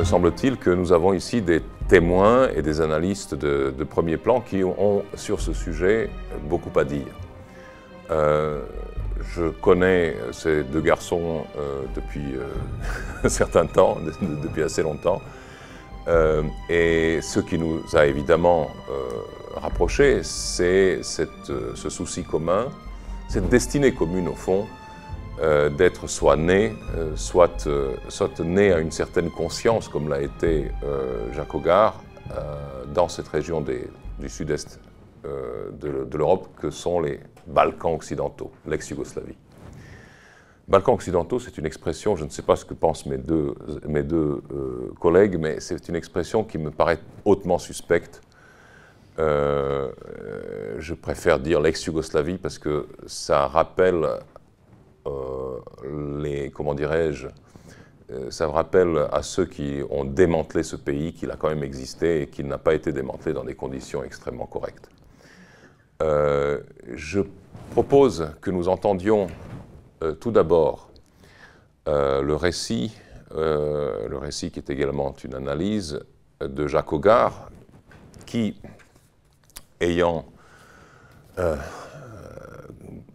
me semble-t-il, que nous avons ici des témoins et des analystes de, premier plan qui ont sur ce sujet beaucoup à dire. Euh, je connais ces deux garçons euh, depuis euh, un certain temps, depuis assez longtemps. et ce qui nous a évidemment rapprochés, c'est ce souci commun, cette destinée commune au fond, euh, d'être soit né, euh, soit, euh, soit, né à une certaine conscience, comme l'a été Jacques Hogar, dans cette région du sud-est de, l'Europe, que sont les Balkans occidentaux, l'ex-Yougoslavie. Balkans occidentaux, c'est une expression, je ne sais pas ce que pensent mes deux, collègues, mais c'est une expression qui me paraît hautement suspecte. je préfère dire l'ex-Yougoslavie parce que ça rappelle les, comment dirais-je, euh, ça me rappelle à ceux qui ont démantelé ce pays qu'il a quand même existé et qu'il n'a pas été démantelé dans des conditions extrêmement correctes. Euh, je propose que nous entendions tout d'abord le récit, le récit qui est également une analyse de Jacques Hogar, qui, ayant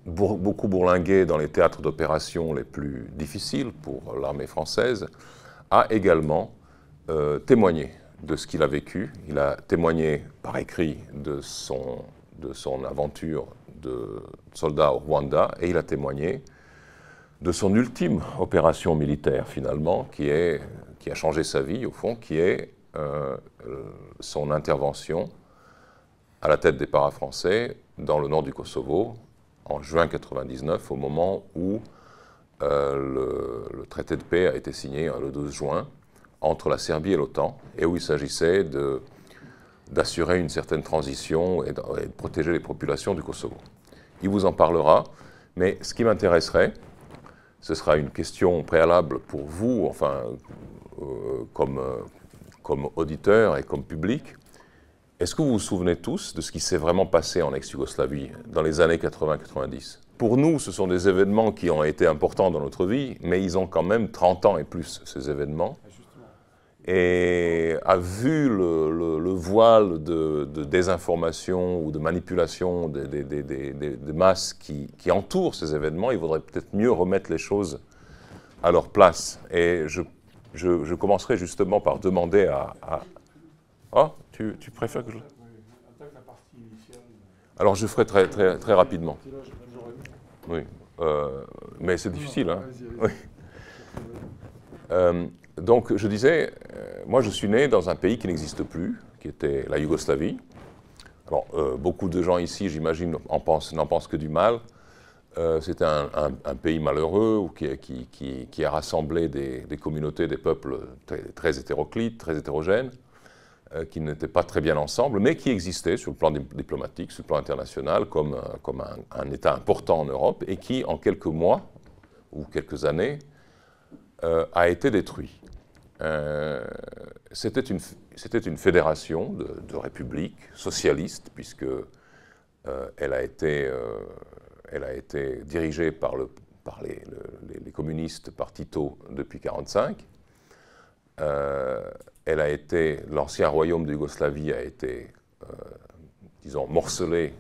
beaucoup bourlingué dans les théâtres d'opération les plus difficiles pour l'armée française, a également euh, témoigné de ce qu'il a vécu. Il a témoigné par écrit de son, aventure de soldat au Rwanda et il a témoigné de son ultime opération militaire finalement, qui, a changé sa vie au fond, qui est euh, son intervention à la tête des paras-français dans le nord du Kosovo, en juin 1999, au moment où euh, le, traité de paix a été signé hein, le 12 juin entre la Serbie et l'OTAN, et où il s'agissait d'assurer une certaine transition et de, protéger les populations du Kosovo. Il vous en parlera, mais ce qui m'intéresserait, ce sera une question préalable pour vous, enfin, euh, euh, comme auditeur et comme public. Est-ce que vous vous souvenez tous de ce qui s'est vraiment passé en ex-Yougoslavie dans les années 80-90 Pour nous, ce sont des événements qui ont été importants dans notre vie, mais ils ont quand même 30 ans et plus, ces événements. Et a vu le, voile de, désinformation ou de manipulation des, masses qui, entourent ces événements, il vaudrait peut-être mieux remettre les choses à leur place. Et je, commencerai justement par demander à... à... Oh, tu, préfères que je... Alors je ferai très, très, très rapidement. Oui, euh, mais c'est difficile. Hein. Euh, donc je disais, euh, moi je suis né dans un pays qui n'existe plus, qui était la Yougoslavie. Alors beaucoup de gens ici, j'imagine, n'en pensent, pensent, que du mal. C'était un, pays malheureux qui, qui, qui, a rassemblé des, des, communautés, des peuples très, très hétéroclites, très hétérogènes. Euh, qui n'étaient pas très bien ensemble, mais qui existaient sur le plan diplomatique, sur le plan international, comme, euh, comme un, État important en Europe, et qui, en quelques mois ou quelques années, euh, a été détruit. C'était une, une, fédération de, républiques socialistes, puisque elle, a été, elle a été dirigée par, le, par les, les, communistes, par Tito, depuis 1945 elle a été, l'ancien royaume de Yougoslavie a été, euh, disons, morcelé,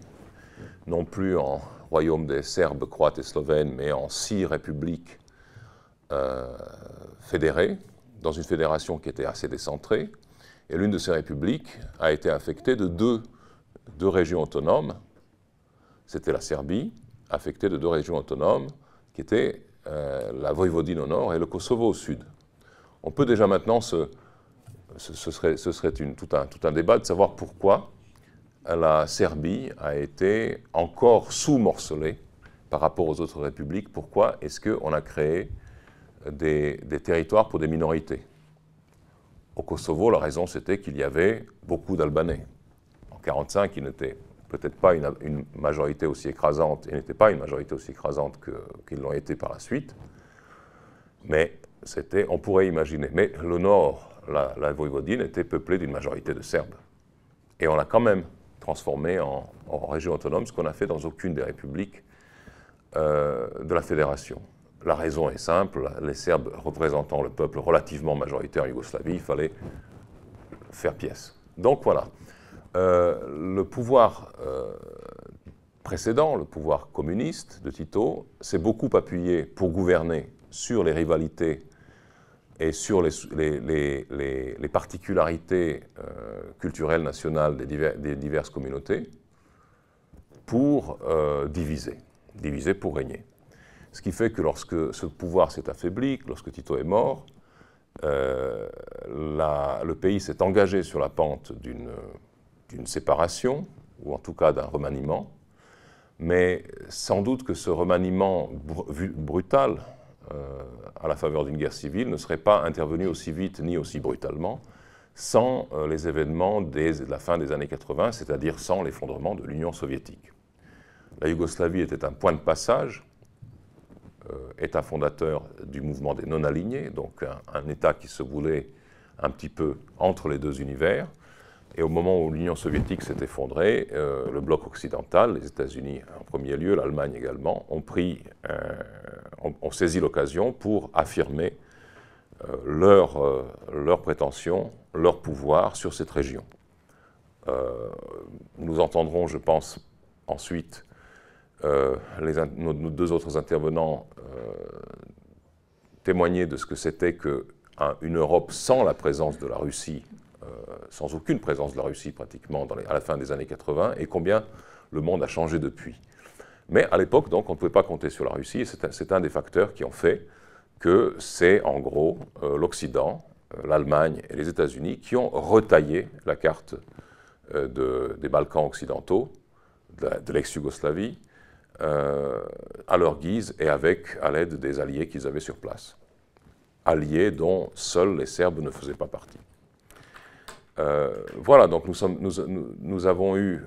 non plus en royaume des Serbes, Croates et Slovènes, mais en six républiques euh, fédérées, dans une fédération qui était assez décentrée. Et l'une de ces républiques a été affectée de deux, deux régions autonomes. C'était la Serbie, affectée de deux régions autonomes, qui étaient euh, la Voïvodine au nord et le Kosovo au sud. On peut déjà maintenant se, ce, serait, tout, un, débat de savoir pourquoi la Serbie a été encore sous-morcelée par rapport aux autres républiques. Pourquoi est-ce qu'on a créé des, territoires pour des minorités? Au Kosovo, la raison c'était qu'il y avait beaucoup d'Albanais. En 1945, il n'était peut-être pas une, majorité aussi écrasante, et n'était pas une majorité aussi écrasante qu'ils l'ont été par la suite, mais c'était, on pourrait imaginer. Mais le Nord la, Voïvodine était peuplée d'une majorité de Serbes. Et on l'a quand même transformée en, région autonome, ce qu'on a fait dans aucune des républiques euh, de la Fédération. la raison est simple, les Serbes représentant le peuple relativement majoritaire en Yougoslavie, il fallait faire pièce. Donc voilà, le pouvoir précédent, le pouvoir communiste de Tito, s'est beaucoup appuyé pour gouverner sur les rivalités et sur les, particularités euh, culturelles nationales des, diverses communautés pour euh, diviser, diviser pour régner. Ce qui fait que lorsque ce pouvoir s'est affaibli, lorsque Tito est mort, euh, le pays s'est engagé sur la pente d'une séparation, ou en tout cas d'un remaniement, mais sans doute que ce remaniement brutal à la faveur d'une guerre civile ne serait pas intervenu aussi vite ni aussi brutalement sans euh, les événements de la fin des années 80, c'est-à-dire sans l'effondrement de l'Union soviétique. La Yougoslavie était un point de passage, euh, État fondateur du mouvement des non-alignés, donc un, État qui se voulait un petit peu entre les deux univers, et au moment où l'Union soviétique s'est effondrée, euh, le bloc occidental, les États-Unis en premier lieu, l'Allemagne également, ont, pris, euh, ont, saisi l'occasion pour affirmer euh, leur, leur prétention, leur pouvoir sur cette région. nous entendrons, je pense, ensuite nos, deux autres intervenants témoigner de ce que c'était qu'une Europe sans la présence de la Russie euh, sans aucune présence de la Russie pratiquement à la fin des années 80, et combien le monde a changé depuis. Mais à l'époque, donc, on ne pouvait pas compter sur la Russie, et c'est un, des facteurs qui ont fait que c'est en gros euh, l'Occident, euh, l'Allemagne et les États-Unis qui ont retaillé la carte des Balkans occidentaux, de l'ex-Yougoslavie, à leur guise et avec, à l'aide des alliés qu'ils avaient sur place. Alliés dont seuls les Serbes ne faisaient pas partie. Euh, voilà, donc nous, avons eu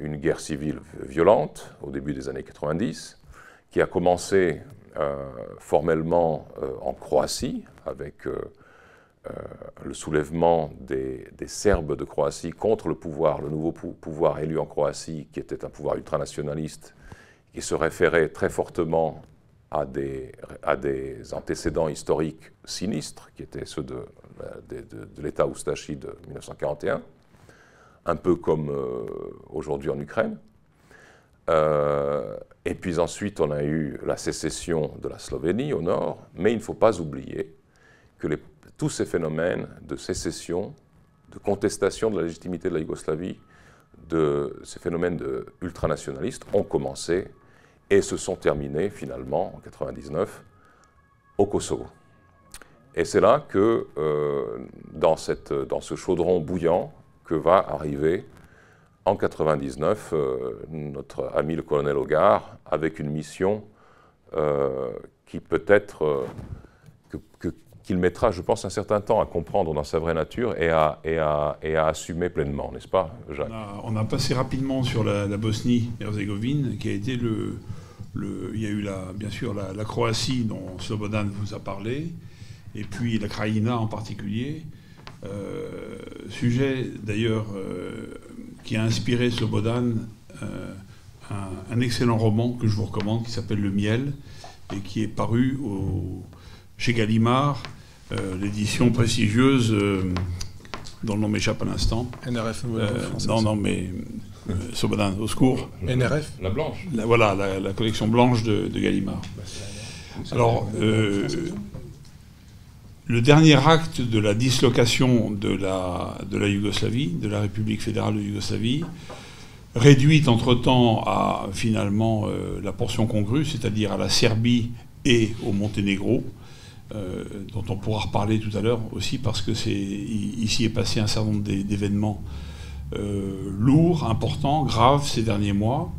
une guerre civile violente au début des années 90, qui a commencé euh, formellement euh, en Croatie, avec le soulèvement des, Serbes de Croatie contre le pouvoir, le nouveau pouvoir élu en Croatie, qui était un pouvoir ultranationaliste, qui se référait très fortement à des, antécédents historiques sinistres, qui étaient ceux de de, l'État Oustachi de 1941, un peu comme euh, aujourd'hui en Ukraine. Euh, et puis ensuite, on a eu la sécession de la Slovénie au nord, mais il ne faut pas oublier que tous ces phénomènes de sécession, de contestation de la légitimité de la Yougoslavie, de ces phénomènes ultranationalistes ont commencé et se sont terminés finalement en 1999 au Kosovo. Et c'est là que, euh, dans, cette, dans, ce chaudron bouillant, que va arriver en 99 euh, notre ami le colonel Hogar avec une mission euh, qui peut-être qu'il mettra, je pense, un certain temps à comprendre dans sa vraie nature et à, et à, et à assumer pleinement, n'est-ce pas, Jacques? On a, passé rapidement sur la, Bosnie-Herzégovine, qui a été le, le, Il y a eu la, bien sûr la, la Croatie dont Slobodan vous a parlé, et puis la Kraïna en particulier. Euh, sujet d'ailleurs euh, qui a inspiré Slobodan euh, un, excellent roman que je vous recommande qui s'appelle Le Miel et qui est paru chez Gallimard, l'édition prestigieuse dont le nom m'échappe à l'instant. NRF. non, non, mais Slobodan, au secours. NRF. La blanche. voilà, la, collection blanche de, de Gallimard. Alors, le dernier acte de la dislocation de la, de la Yougoslavie, de la République fédérale de Yougoslavie, réduite entre-temps à finalement euh, la portion congrue, c'est-à-dire à la Serbie et au Monténégro, euh, dont on pourra reparler tout à l'heure aussi, parce que c'est ici est passé un certain nombre d'événements euh, lourds, importants, graves ces derniers mois.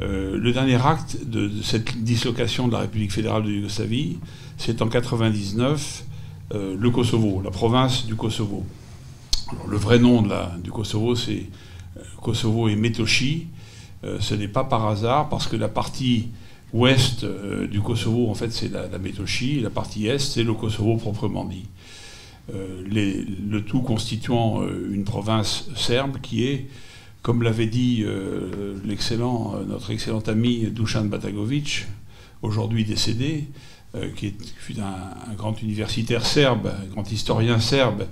le dernier acte de, cette dislocation de la République fédérale de Yougoslavie, c'est en 99 euh, le Kosovo, la province du Kosovo. le vrai nom du Kosovo, c'est euh, Kosovo et Metochi. Euh, ce n'est pas par hasard, parce que la partie ouest du Kosovo, en fait, c'est la, la Metochi, la partie est, c'est le Kosovo proprement dit. Le tout constituant une province serbe qui est, comme l'avait dit l'excellent, notre excellent ami Dusan Batagovic, aujourd'hui décédé, qui fut un, grand universitaire serbe, un grand historien serbe,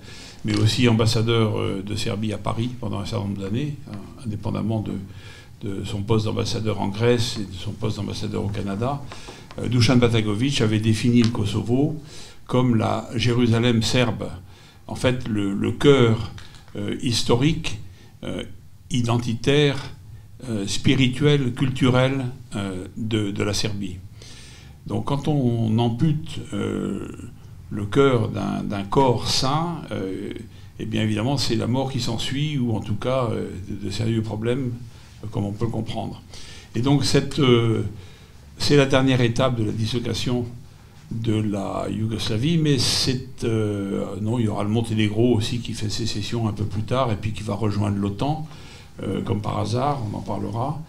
mais aussi ambassadeur de Serbie à Paris pendant un certain nombre d'années, hein, indépendamment de, de son poste d'ambassadeur en Grèce et de son poste d'ambassadeur au Canada, euh, Dusan Batagovic avait défini le Kosovo comme la Jérusalem serbe, en fait le, cœur euh, historique, euh, identitaire, spirituel, culturel de, la Serbie. Donc quand on ampute le cœur d'un corps sain, eh bien évidemment c'est la mort qui s'ensuit, ou en tout cas de sérieux problèmes comme on peut le comprendre. Et donc euh, c'est la dernière étape de la dislocation de la Yougoslavie, mais c'est euh, non, il y aura le Monténégro aussi qui fait sécession un peu plus tard et puis qui va rejoindre l'OTAN, euh, comme par hasard, on en parlera.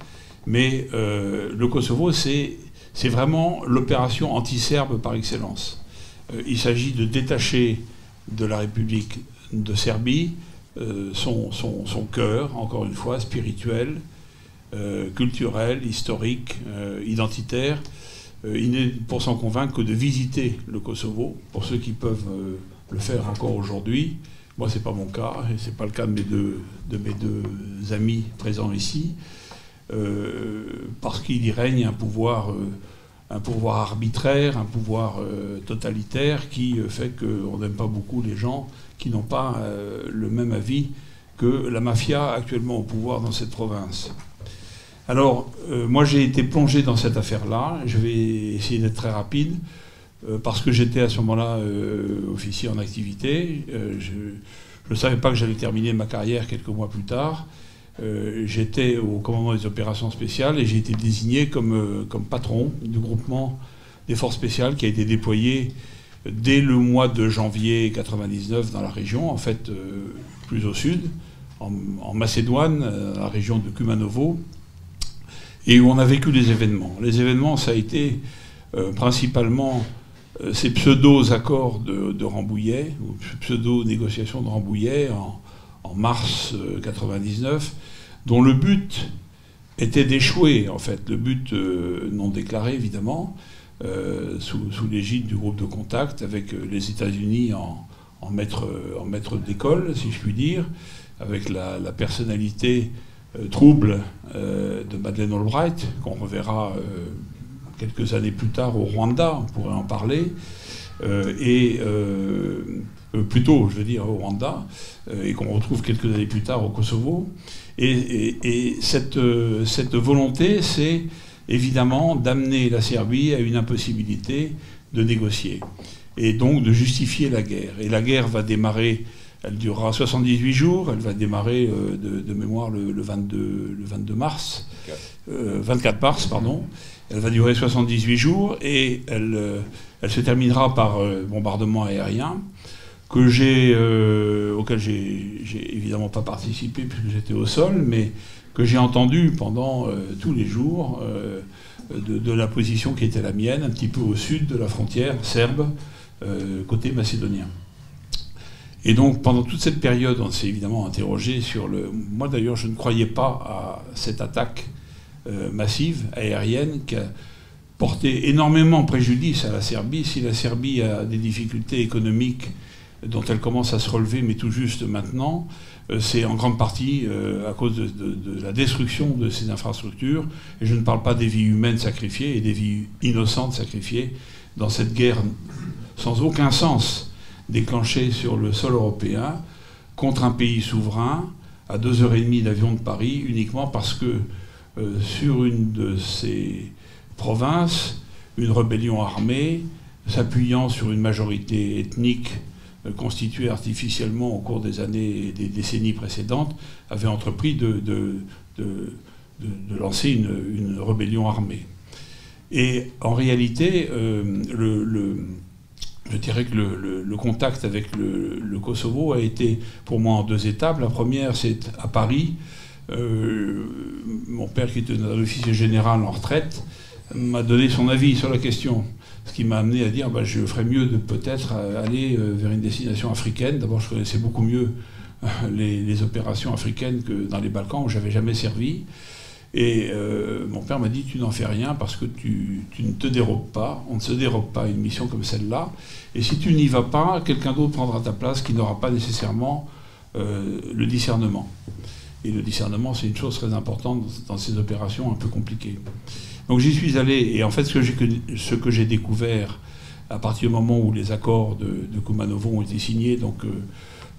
Mais le Kosovo, c'est vraiment l'opération anti-serbe par excellence. il s'agit de détacher de la République de Serbie son, son, son, cœur, encore une fois, spirituel, euh, culturel, historique, euh, identitaire. Euh, il n'est pour s'en convaincre que de visiter le Kosovo, pour ceux qui peuvent le faire encore aujourd'hui. Moi, ce n'est pas mon cas, et ce n'est pas le cas de mes deux, amis présents ici, parce qu'il y règne un pouvoir arbitraire, un pouvoir totalitaire qui fait qu'on n'aime pas beaucoup les gens qui n'ont pas le même avis que la mafia actuellement au pouvoir dans cette province. Alors, euh, moi, j'ai été plongé dans cette affaire-là. Je vais essayer d'être très rapide, euh, parce que j'étais à ce moment-là euh, officier en activité. je ne savais pas que j'allais terminer ma carrière quelques mois plus tard. j'étais au commandement des opérations spéciales et j'ai été désigné comme, patron du groupement des forces spéciales qui a été déployé dès le mois de janvier 99 dans la région, en fait plus au sud, en, en Macédoine, la région de Kumanovo, et où on a vécu des événements. Les événements, ça a été euh, principalement euh, ces pseudo-accords de, Rambouillet, ou pseudo-négociations de Rambouillet en, mars 1999, euh, dont le but était d'échouer, en fait, le but non déclaré évidemment, sous, l'égide du groupe de contact avec les États-Unis en, en, maître, d'école, si je puis dire, avec la, personnalité trouble euh, de Madeleine Albright, qu'on reverra euh, quelques années plus tard au Rwanda, on pourrait en parler, et plutôt, je veux dire, au Rwanda, et qu'on retrouve quelques années plus tard au Kosovo. Et, cette, volonté, c'est évidemment d'amener la Serbie à une impossibilité de négocier, et donc de justifier la guerre. Et la guerre va démarrer elle durera 78 jours. Elle va démarrer euh, de, mémoire le, 22, le 22 mars. 24 euh, mars, pardon. Elle va durer 78 jours et elle, euh, elle se terminera par bombardement aérien que j'ai, auquel j'ai évidemment pas participé puisque j'étais au sol, mais que j'ai entendu pendant tous les jours de, de, la position qui était la mienne, un petit peu au sud de la frontière serbe, côté macédonien. Et donc, pendant toute cette période, on s'est évidemment interrogé sur le. Moi, d'ailleurs, je ne croyais pas à cette attaque euh, massive aérienne qui a porté énormément préjudice à la Serbie. Si la Serbie a des difficultés économiques dont elle commence à se relever, mais tout juste maintenant, euh, c'est en grande partie euh, à cause de, la destruction de ces infrastructures. Et je ne parle pas des vies humaines sacrifiées et des vies innocentes sacrifiées dans cette guerre sans aucun sens déclenché sur le sol européen contre un pays souverain à deux heures et demie d'avion de Paris uniquement parce que euh, sur une de ces provinces, une rébellion armée, s'appuyant sur une majorité ethnique euh, constituée artificiellement au cours des années et des décennies précédentes, avait entrepris de, de, lancer une, rébellion armée. Et en réalité, euh, le je dirais que le, contact avec le, Kosovo a été pour moi en deux étapes. La première, c'est à Paris. Euh, mon père, qui était un officier général en retraite, m'a donné son avis sur la question. Ce qui m'a amené à dire bah, je ferais mieux de peut-être aller euh, vers une destination africaine. D'abord, je connaissais beaucoup mieux euh, les, les, opérations africaines que dans les Balkans où j'avais jamais servi. Et euh, mon père m'a dit Tu n'en fais rien parce que tu, ne te dérobes pas. On ne se dérobe pas à une mission comme celle-là. Et si tu n'y vas pas, quelqu'un d'autre prendra ta place qui n'aura pas nécessairement euh, le discernement. Et le discernement, c'est une chose très importante dans ces opérations un peu compliquées. Donc j'y suis allé, et en fait, ce que j'ai découvert à partir du moment où les accords de, de Kumanovo ont été signés, donc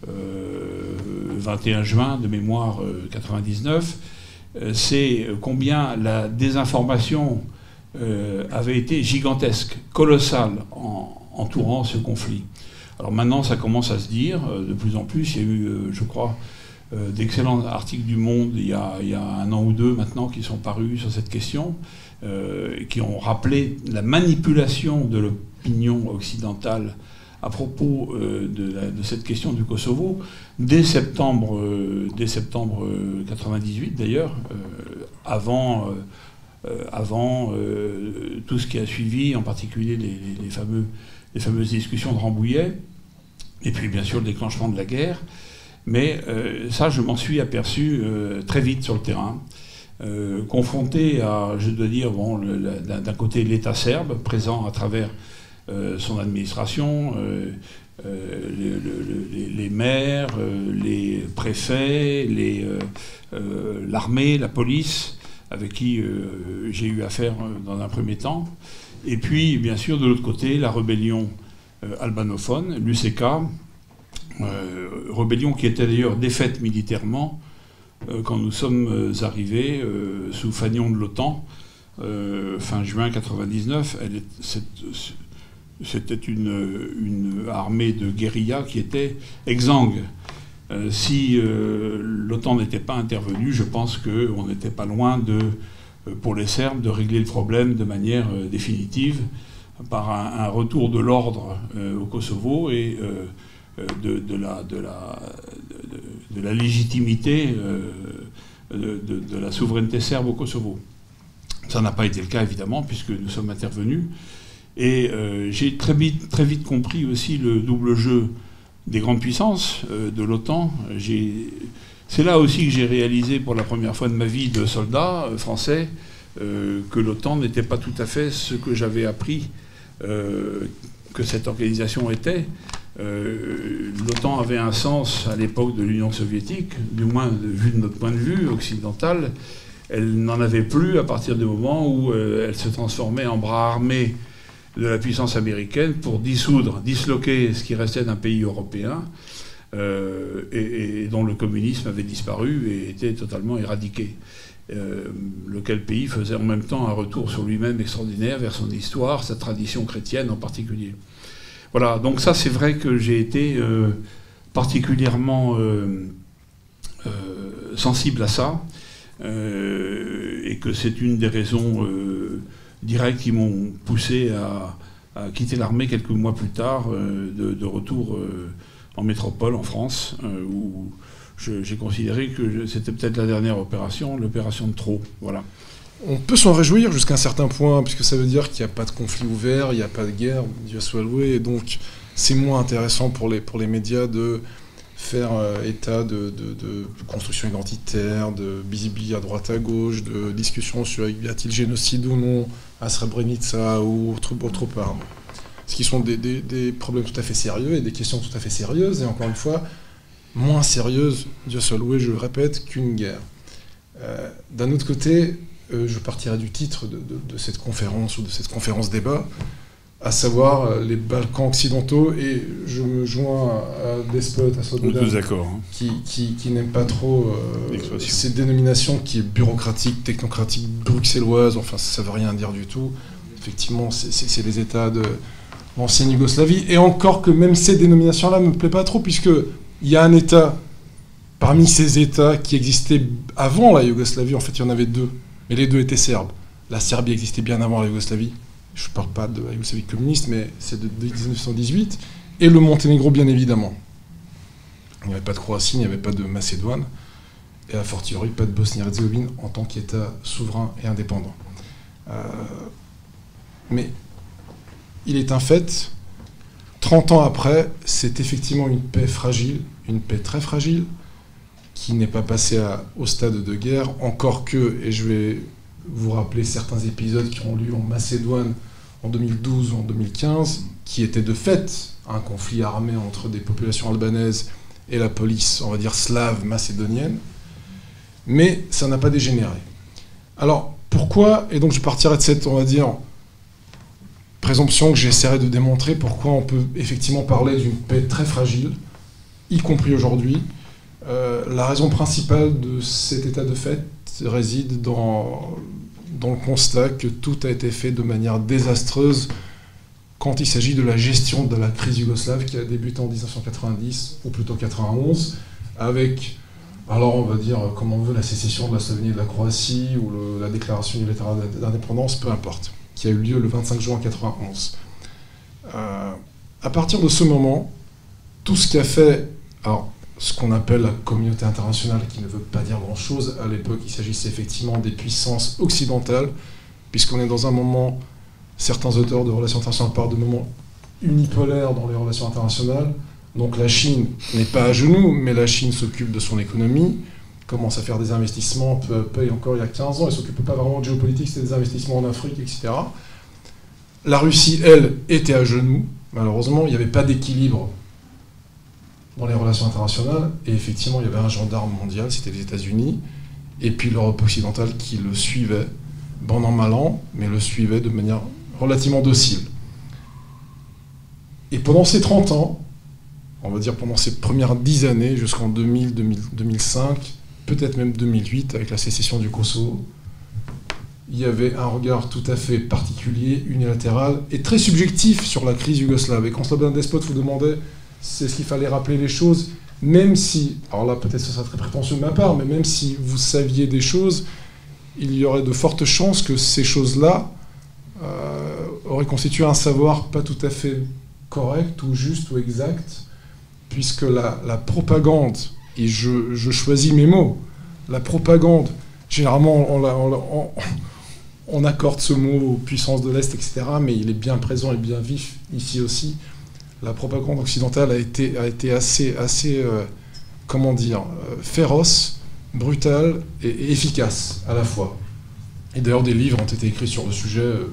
21 euh, juin de mémoire 99, euh, c'est combien la désinformation euh, avait été gigantesque, colossale en entourant ce conflit. Alors maintenant, ça commence à se dire de plus en plus. Il y a eu, je crois, d'excellents articles du Monde il y, a, il y, a, un an ou deux maintenant qui sont parus sur cette question, qui ont rappelé la manipulation de l'opinion occidentale à propos euh, de, cette question du Kosovo. Dès septembre, euh, dès septembre 98 euh, d'ailleurs, avant, avant tout ce qui a suivi, en particulier les, les fameuses discussions de Rambouillet, et puis bien sûr le déclenchement de la guerre. Mais ça, je m'en suis aperçu très vite sur le terrain. confronté à, je dois dire, bon, d'un côté l'État serbe, présent à travers euh, son administration, euh, euh, les, maires, les préfets, l'armée, la police, avec qui j'ai eu affaire dans un premier temps. Et puis, bien sûr, de l'autre côté, la rébellion albanophone, l'UCK, rébellion qui était d'ailleurs défaite militairement quand nous sommes arrivés sous fanion de l'OTAN, fin juin 99. Elle est, c'était une, armée de guérilla qui était exsangue. Euh, si euh, l'OTAN n'était pas intervenue, je pense qu'on n'était pas loin de, euh, pour les Serbes, de régler le problème de manière définitive par un, retour de l'ordre au Kosovo et de, la, légitimité de, la souveraineté serbe au Kosovo. Ça n'a pas été le cas, évidemment, puisque nous sommes intervenus. Et euh, j'ai très vite, compris aussi le double jeu des grandes puissances euh, de l'OTAN. C'est là aussi que j'ai réalisé pour la première fois de ma vie de soldat euh, français que l'OTAN n'était pas tout à fait ce que j'avais appris que cette organisation était. L'OTAN avait un sens à l'époque de l'Union soviétique, du moins vu de notre point de vue occidental. Elle n'en avait plus à partir du moment où elle se transformait en bras armés de la puissance américaine pour dissoudre, disloquer ce qui restait d'un pays européen euh, et, dont le communisme avait disparu et était totalement éradiqué. Euh, lequel pays faisait en même temps un retour sur lui-même extraordinaire vers son histoire, sa tradition chrétienne en particulier. Voilà, donc ça c'est vrai que j'ai été euh, particulièrement sensible à ça et que c'est une des raisons directs qui m'ont poussé à, quitter l'armée quelques mois plus tard, euh, de, retour euh, en métropole, en France, euh, où j'ai considéré que c'était peut-être la dernière opération, l'opération de trop. Voilà. On peut s'en réjouir jusqu'à un certain point, puisque ça veut dire qu'il n'y a pas de conflit ouvert, il n'y a pas de guerre, Dieu soit loué, et donc c'est moins intéressant pour les, pour les médias de faire état de, construction identitaire, de visibilité à droite à gauche, de discussion sur y a-t-il génocide ou non à Srebrenica ou autre, part. Ce qui sont des, problèmes tout à fait sérieux et des questions tout à fait sérieuses, et encore une fois, moins sérieuses, Dieu soit loué, je le répète, qu'une guerre. Euh, d'un autre côté, euh, je partirai du titre de, cette conférence ou de cette conférence débat à savoir euh, les Balkans occidentaux, et je me joins à Despot, à Sobodan, hein. qui, qui, qui n'aime pas trop euh, ces dénominations qui est bureaucratique, technocratique, bruxelloise, enfin ça ne veut rien dire du tout. Effectivement, c'est les États de l'ancienne Yougoslavie, et encore que même ces dénominations-là ne me plaisent pas trop, puisqu'il y a un État parmi ces États qui existaient avant la Yougoslavie, en fait il y en avait deux, mais les deux étaient serbes. La Serbie existait bien avant la Yougoslavie, je ne parle pas de la Yougoslavie communiste, mais c'est de 1918, et le Monténégro, bien évidemment. Il n'y avait pas de Croatie, il n'y avait pas de Macédoine, et a fortiori pas de Bosnie-Herzégovine en tant qu'État souverain et indépendant. Euh, mais il est un fait, 30 ans après, c'est effectivement une paix fragile, une paix très fragile, qui n'est pas passé au stade de guerre, encore que, et je vais vous rappeler certains épisodes qui ont lieu en Macédoine en 2012 ou en 2015, qui étaient de fait un conflit armé entre des populations albanaises et la police, on va dire, slave macédonienne. Mais ça n'a pas dégénéré. Alors, pourquoi Et donc je partirai de cette, on va dire, présomption que j'essaierai de démontrer pourquoi on peut effectivement parler d'une paix très fragile, y compris aujourd'hui. Euh, la raison principale de cet état de fait réside dans, dans le constat que tout a été fait de manière désastreuse quand il s'agit de la gestion de la crise yougoslave qui a débuté en 1990, ou plutôt 91, avec, alors on va dire, comme on veut, la sécession de la Slovénie et de la Croatie, ou la déclaration unilatérale d'indépendance, peu importe, qui a eu lieu le 25 juin 91. Euh, à partir de ce moment, tout ce qu'a fait, ce qu'on appelle la communauté internationale, qui ne veut pas dire grand-chose, à l'époque il s'agissait effectivement des puissances occidentales, puisqu'on est dans un moment certains auteurs de relations internationales parlent de moments unipolaires dans les relations internationales. Donc la Chine n'est pas à genoux, mais la Chine s'occupe de son économie, commence à faire des investissements, et encore il y a 15 ans, elle ne s'occupe pas vraiment de géopolitique, c'était des investissements en Afrique, etc. La Russie, elle, était à genoux. Malheureusement, il n'y avait pas d'équilibre dans les relations internationales, et effectivement, il y avait un gendarme mondial, c'était les États-Unis, et puis l'Europe occidentale qui le suivait, bon an, mal an, mais le suivait de manière relativement docile. Et pendant ces 30 ans, on va dire pendant ces premières 10 années, jusqu'en 2000, 2005, peut-être même 2008, avec la sécession du Kosovo, il y avait un regard tout à fait particulier, unilatéral et très subjectif sur la crise yougoslave. Et quand Slobodan Despot vous demandait, c'est ce qu'il fallait rappeler les choses, même si, alors là peut-être ce sera très prétentieux de ma part, mais même si vous saviez des choses, il y aurait de fortes chances que ces choses-là euh, aurait constitué un savoir pas tout à fait correct ou juste ou exact, puisque la, propagande, et je, choisis mes mots, la propagande, généralement on, accorde ce mot aux puissances de l'Est, etc., mais il est bien présent et bien vif ici aussi. La propagande occidentale a été, assez, assez euh, comment dire, euh, féroce, brutale et efficace à la fois. Et d'ailleurs, des livres ont été écrits sur le sujet. Euh,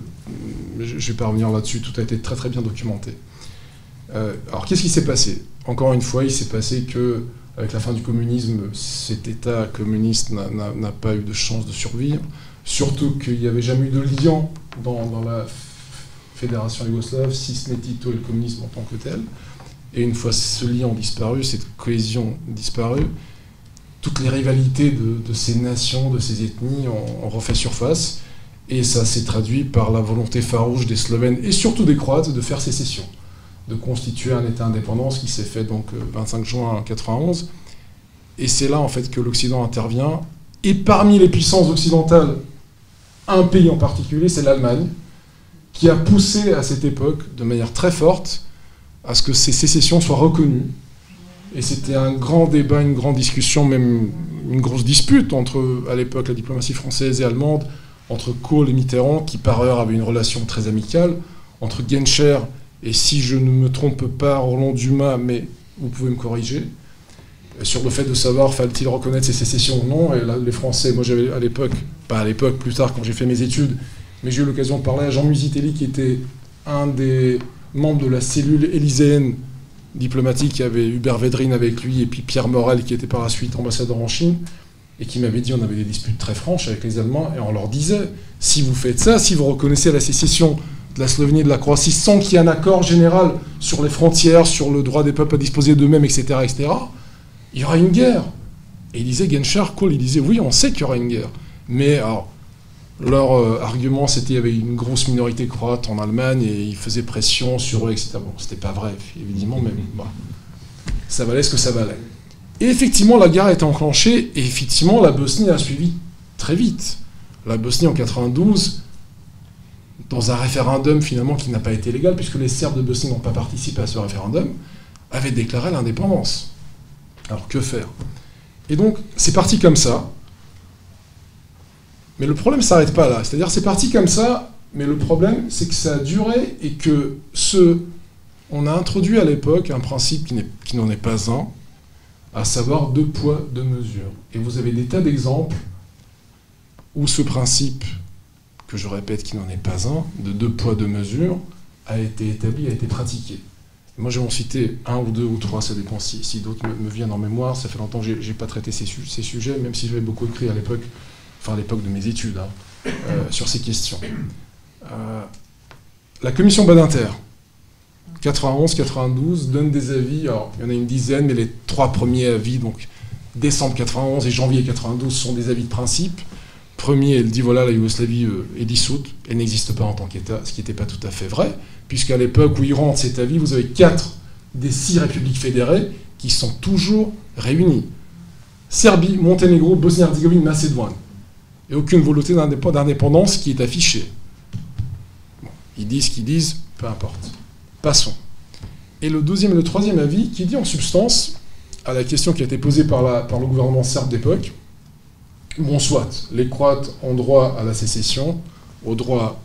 je ne vais pas revenir là-dessus, tout a été très très bien documenté. Alors, qu'est-ce qui s'est passé? Encore une fois, il s'est passé que, avec la fin du communisme, cet État communiste n'a pas eu de chance de survivre. Surtout qu'il n'y avait jamais eu de lien dans, la fédération yougoslave, si ce n'est Tito et le communisme en tant que tel. Et une fois ce lien disparu, cette cohésion disparue, toutes les rivalités de, ces nations, de ces ethnies ont, refait surface. Et ça s'est traduit par la volonté farouche des Slovènes et surtout des Croates de faire sécession, de constituer un État indépendant, ce qui s'est fait donc 25 euh, juin 1991. Et c'est là en fait que l'Occident intervient. Et parmi les puissances occidentales, un pays en particulier, c'est l'Allemagne, qui a poussé à cette époque, de manière très forte, à ce que ces sécessions soient reconnues et c'était un grand débat, une grande discussion, même une grosse dispute entre, à l'époque, la diplomatie française et allemande, entre Kohl et Mitterrand, qui par ailleurs avaient une relation très amicale, entre Genscher et, si je ne me trompe pas, Roland Dumas, mais vous pouvez me corriger, sur le fait de savoir fallait-il reconnaître ces sécessions ou non. Et là, les Français, moi j'avais à l'époque, pas à l'époque, plus tard quand j'ai fait mes études, mais j'ai eu l'occasion de parler à Jean Musitelli, qui était un des membres de la cellule élyséenne diplomatique, il y avait Hubert Védrine avec lui, et puis Pierre Morel, qui était par la suite ambassadeur en Chine, et qui m'avait dit on avait des disputes très franches avec les Allemands, et on leur disait, si vous faites ça, si vous reconnaissez la sécession de la Slovénie et de la Croatie sans qu'il y ait un accord général sur les frontières, sur le droit des peuples à disposer d'eux-mêmes, etc., etc., il y aura une guerre. Et il disait, Genshar, Kohl, il disait, oui, on sait qu'il y aura une guerre. Mais alors, leur euh, argument, c'était qu'il y avait une grosse minorité croate en Allemagne et ils faisaient pression sur eux, etc. Bon, c'était pas vrai, évidemment, mais bah, ça valait ce que ça valait. Et effectivement, la guerre a été enclenchée et effectivement, la Bosnie a suivi très vite. La Bosnie en 92, dans un référendum finalement qui n'a pas été légal, puisque les Serbes de Bosnie n'ont pas participé à ce référendum, avait déclaré l'indépendance. Alors que faire? Et donc, c'est parti comme ça. Mais le problème s'arrête pas là. C'est-à-dire, c'est parti comme ça, mais le problème, c'est que ça a duré et que ce. On a introduit à l'époque un principe qui n'en est, pas un, à savoir deux poids, deux mesures. Et vous avez des tas d'exemples où ce principe, que je répète qui n'en est pas un, de deux poids, deux mesures, a été établi, a été pratiqué. Moi, je vais en citer un ou deux ou trois, ça dépend si, d'autres me, viennent en mémoire. Ça fait longtemps que je n'ai pas traité ces, sujets, même si j'avais beaucoup écrit à l'époque, enfin à l'époque de mes études, hein, euh, sur ces questions. Euh, la commission Badinter, 91-92, donne des avis, alors il y en a une dizaine, mais les trois premiers avis, donc décembre 91 et janvier 92, sont des avis de principe. Premier, elle dit voilà, la Yougoslavie euh, est dissoute, elle n'existe pas en tant qu'État, ce qui n'était pas tout à fait vrai, puisqu'à l'époque où il rentre cet avis, vous avez quatre des six républiques fédérées qui sont toujours réunies. Serbie, Monténégro, Bosnie-Herzégovine, Macédoine. Et aucune volonté d'indépendance qui est affichée. ils disent ce qu'ils disent, peu importe. Passons. Et le deuxième et le troisième avis qui dit en substance, à la question qui a été posée par, le gouvernement serbe d'époque, bon soit, les Croates ont droit à la sécession, au droit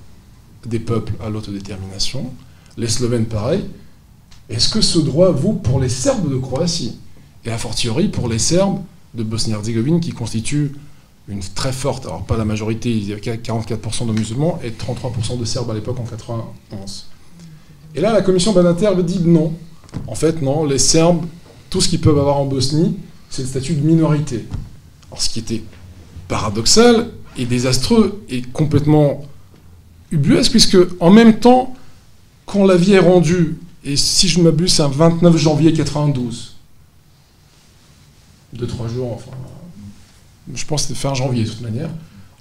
des peuples à l'autodétermination, les Slovènes pareil, est-ce que ce droit vaut pour les Serbes de Croatie? Et a fortiori pour les Serbes de Bosnie-Herzégovine qui constituent une très forte, alors pas la majorité, il y a 44% de musulmans et 33% de Serbes à l'époque en 91. Et là, la commission Banater dit non. En fait, non, les Serbes, tout ce qu'ils peuvent avoir en Bosnie, c'est le statut de minorité. Alors, ce qui était paradoxal et désastreux et complètement ubuesque, puisque en même temps, quand l'avis est rendu, et si je ne m'abuse, c'est un 29 janvier 92, deux, trois jours, enfin, je pense que c'était fin janvier de toute manière,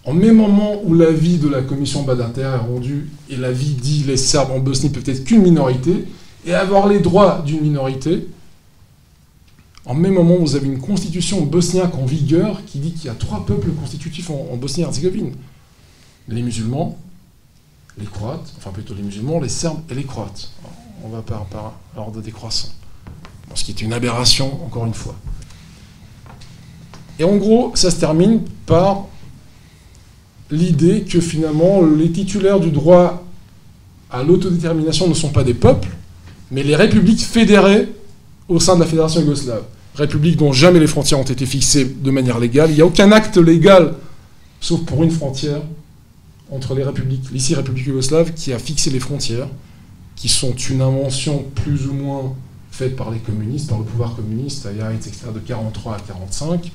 en même moment où l'avis de la commission Badinter est rendu et l'avis dit les Serbes en Bosnie peuvent être qu'une minorité et avoir les droits d'une minorité, en même moment vous avez une constitution bosniaque en vigueur qui dit qu'il y a trois peuples constitutifs en, Bosnie-Herzégovine. Les musulmans, les Croates, enfin plutôt les musulmans, les Serbes et les Croates. On va par, par ordre décroissant. ce qui est une aberration, encore une fois. Et en gros, ça se termine par l'idée que finalement les titulaires du droit à l'autodétermination ne sont pas des peuples, mais les républiques fédérées au sein de la Fédération yougoslave. Républiques dont jamais les frontières ont été fixées de manière légale. Il n'y a aucun acte légal, sauf pour une frontière, entre les républiques, les six républiques yougoslaves, qui a fixé les frontières, qui sont une invention plus ou moins faite par les communistes, par le pouvoir communiste, à etc., de 43 à 45.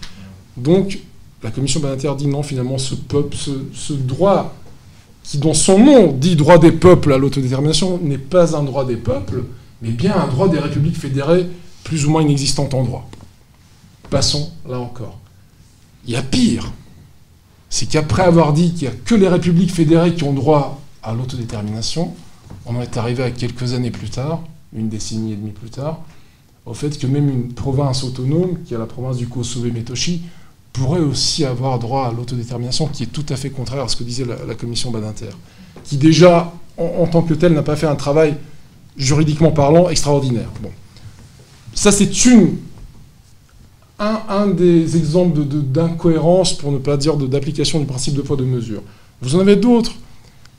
Donc, la commission Banater dit non, finalement, ce droit, qui dans son nom dit droit des peuples à l'autodétermination, n'est pas un droit des peuples, mais bien un droit des républiques fédérées plus ou moins inexistantes en droit. Passons là encore. Il y a pire, c'est qu'après avoir dit qu'il n'y a que les républiques fédérées qui ont droit à l'autodétermination, on en est arrivé à quelques années plus tard, une décennie et demie plus tard, au fait que même une province autonome, qui est la province du Kosovo-Metochi, pourrait aussi avoir droit à l'autodétermination, qui est tout à fait contraire à ce que disait la, commission Badinter, qui déjà, en, tant que telle, n'a pas fait un travail juridiquement parlant extraordinaire. Bon. Ça, c'est une un, des exemples d'incohérence, pour ne pas dire d'application du principe de poids de mesure. Vous en avez d'autres.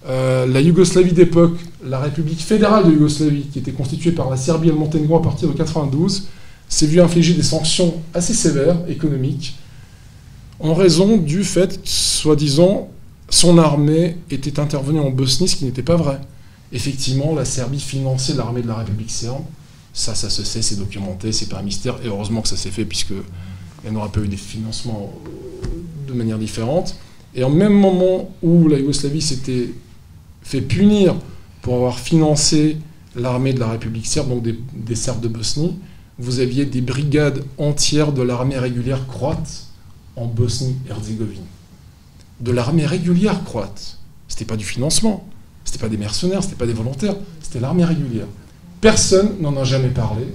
Euh, la Yougoslavie d'époque, la République fédérale de Yougoslavie, qui était constituée par la Serbie et le Monténégro à partir de 92, s'est vu infliger des sanctions assez sévères, économiques, en raison du fait, soi-disant, son armée était intervenue en Bosnie, ce qui n'était pas vrai. Effectivement, la Serbie finançait l'armée de la République serbe. Ça, ça se sait, c'est documenté, c'est pas un mystère. Et heureusement que ça s'est fait, puisque elle n'aurait pas eu des financements euh, de manière différente. Et en même moment où la Yougoslavie s'était fait punir pour avoir financé l'armée de la République serbe, donc des Serbes de Bosnie, vous aviez des brigades entières de l'armée régulière croate en Bosnie-Herzégovine. De l'armée régulière croate. C'était pas du financement, c'était pas des mercenaires, c'était pas des volontaires, c'était l'armée régulière. Personne n'en a jamais parlé,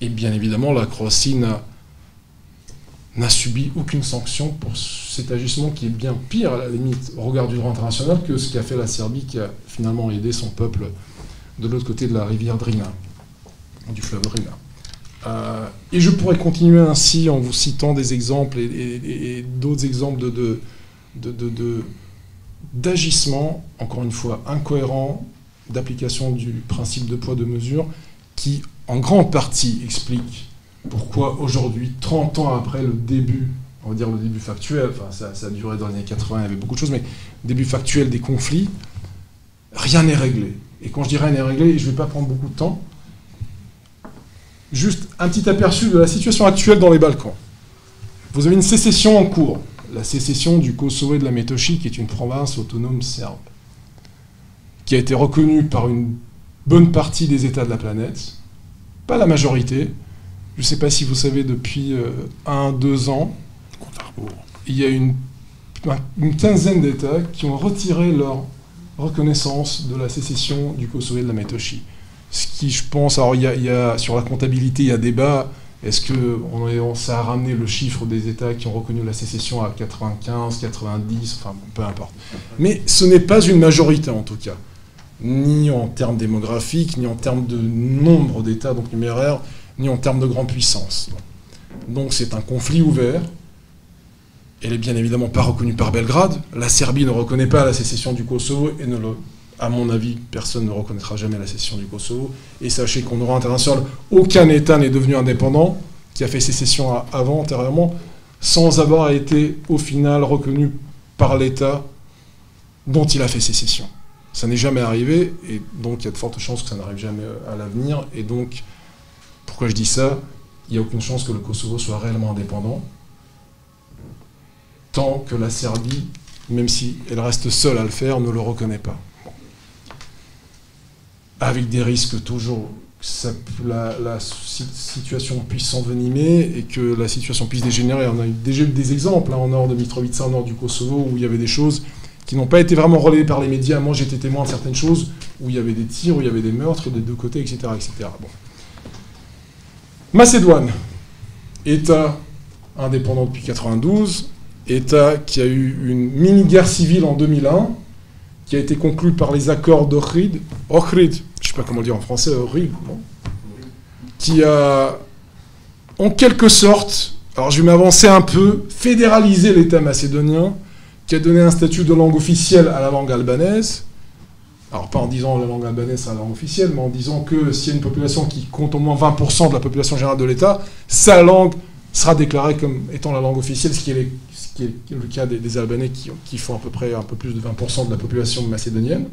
et bien évidemment, la Croatie n'a subi aucune sanction pour cet agissement qui est bien pire, à la limite, au regard du droit international, que ce qu'a fait la Serbie, qui a finalement aidé son peuple de l'autre côté de la rivière Drina, du fleuve Drina. Euh, et je pourrais continuer ainsi en vous citant des exemples et, d'autres exemples de, d'agissement, encore une fois, incohérent, d'application du principe de poids de mesure, qui en grande partie explique pourquoi aujourd'hui, 30 ans après le début, on va dire le début factuel, enfin ça, ça a duré dans les années 80, il y avait beaucoup de choses, mais début factuel des conflits, rien n'est réglé. Et quand je dis rien n'est réglé, je ne vais pas prendre beaucoup de temps, juste un petit aperçu de la situation actuelle dans les Balkans. Vous avez une sécession en cours, la sécession du Kosovo et de la Métochie, qui est une province autonome serbe, qui a été reconnue par une bonne partie des États de la planète, pas la majorité. Je ne sais pas si vous savez, depuis euh, un, deux ans, il y a une, une quinzaine d'États qui ont retiré leur reconnaissance de la sécession du Kosovo et de la Métochie. Ce qui, je pense, alors il y, a, sur la comptabilité, il y a débat. Est-ce que on, ça a ramené le chiffre des États qui ont reconnu la sécession à 95, 90, enfin peu importe. Mais ce n'est pas une majorité en tout cas, ni en termes démographiques, ni en termes de nombre d'États, donc numéraires, ni en termes de grande puissance. Donc c'est un conflit ouvert. Elle est bien évidemment pas reconnue par Belgrade. La Serbie ne reconnaît pas la sécession du Kosovo et ne le à mon avis, personne ne reconnaîtra jamais la cession du Kosovo. Et sachez qu'en Europe international, aucun État n'est devenu indépendant, qui a fait sécession avant, antérieurement, sans avoir été au final reconnu par l'État dont il a fait sécession. Ça n'est jamais arrivé, et donc il y a de fortes chances que ça n'arrive jamais à l'avenir. Et donc, pourquoi je dis ça? Il n'y a aucune chance que le Kosovo soit réellement indépendant, tant que la Serbie, même si elle reste seule à le faire, ne le reconnaît pas avec des risques toujours que la, situation puisse s'envenimer et que la situation puisse dégénérer. On a eu déjà eu des exemples hein, en nord de Mitrovica, en nord du Kosovo, où il y avait des choses qui n'ont pas été vraiment relayées par les médias. Moi, j'étais témoin de certaines choses où il y avait des tirs, où il y avait des meurtres des deux côtés, etc. etc. Bon. Macédoine, État indépendant depuis 92, État qui a eu une mini-guerre civile en 2001, qui a été conclue par les accords d'Ohrid, Ohrid, je ne sais pas comment dire en français, Ohrid, qui a, en quelque sorte, alors je vais m'avancer un peu, fédéralisé l'État macédonien, qui a donné un statut de langue officielle à la langue albanaise, alors pas en disant la langue albanaise c'est la langue officielle, mais en disant que s'il y a une population qui compte au moins 20% de la population générale de l'État, sa langue sera déclarée comme étant la langue officielle, ce qui est, qui est le cas des, Albanais qui, font à peu près un peu plus de 20% de la population macédonienne.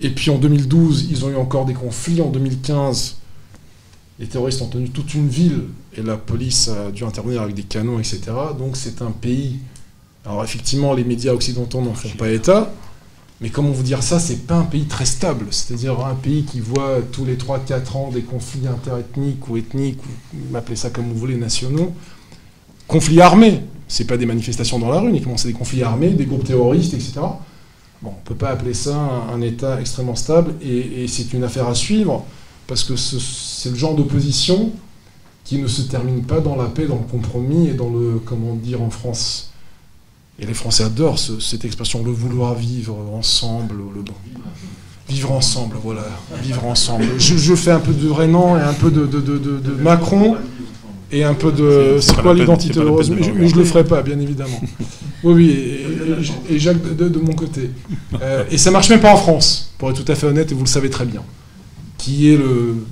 Et puis en 2012, ils ont eu encore des conflits. En 2015, les terroristes ont tenu toute une ville et la police a dû intervenir avec des canons, etc. Donc c'est un pays. Alors effectivement, les médias occidentaux n'en font pas état, mais comment vous dire ça C'est pas un pays très stable. C'est-à-dire un pays qui voit tous les 3-4 ans des conflits interethniques ou ethniques, ou appelez ça comme vous voulez, nationaux, conflits armés c'est pas des manifestations dans la rue uniquement, c'est des conflits armés, des groupes terroristes, etc. Bon, on ne peut pas appeler ça un, État extrêmement stable, et, c'est une affaire à suivre, parce que c'est le genre d'opposition qui ne se termine pas dans la paix, dans le compromis et dans le, comment dire en France. Et les Français adorent cette expression, le vouloir vivre ensemble, le. Vivre ensemble, voilà, vivre ensemble. Je, fais un peu de Renan et un peu de Macron, et un peu de. C'est quoi l'identité heureuse Mais je, ne le ferai pas, bien évidemment. oui, oui, et, Jacques de, de, mon côté. Euh, et ça marche même pas en France, pour être tout à fait honnête, et vous le savez très bien. Qui est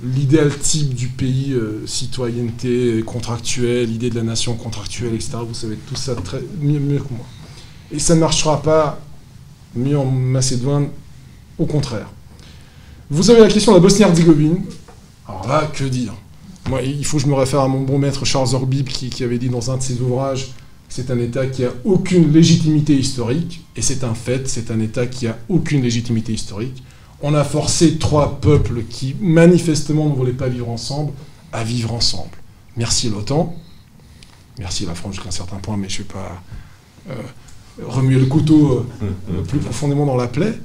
l'idéal type du pays, euh, citoyenneté contractuelle, l'idée de la nation contractuelle, etc. Vous savez tout ça très, mieux, mieux que moi. Et ça ne marchera pas mieux en Macédoine, au contraire. Vous avez la question de la Bosnie-Herzégovine. Alors là, que dire? Il faut que je me réfère à mon bon maître Charles Orbib qui, avait dit dans un de ses ouvrages c'est un État qui a aucune légitimité historique, et c'est un fait, c'est un État qui a aucune légitimité historique. On a forcé trois peuples qui manifestement ne voulaient pas vivre ensemble à vivre ensemble. Merci l'OTAN, merci la France jusqu'à un certain point, mais je ne vais pas euh, remuer le couteau euh, plus profondément dans la plaie,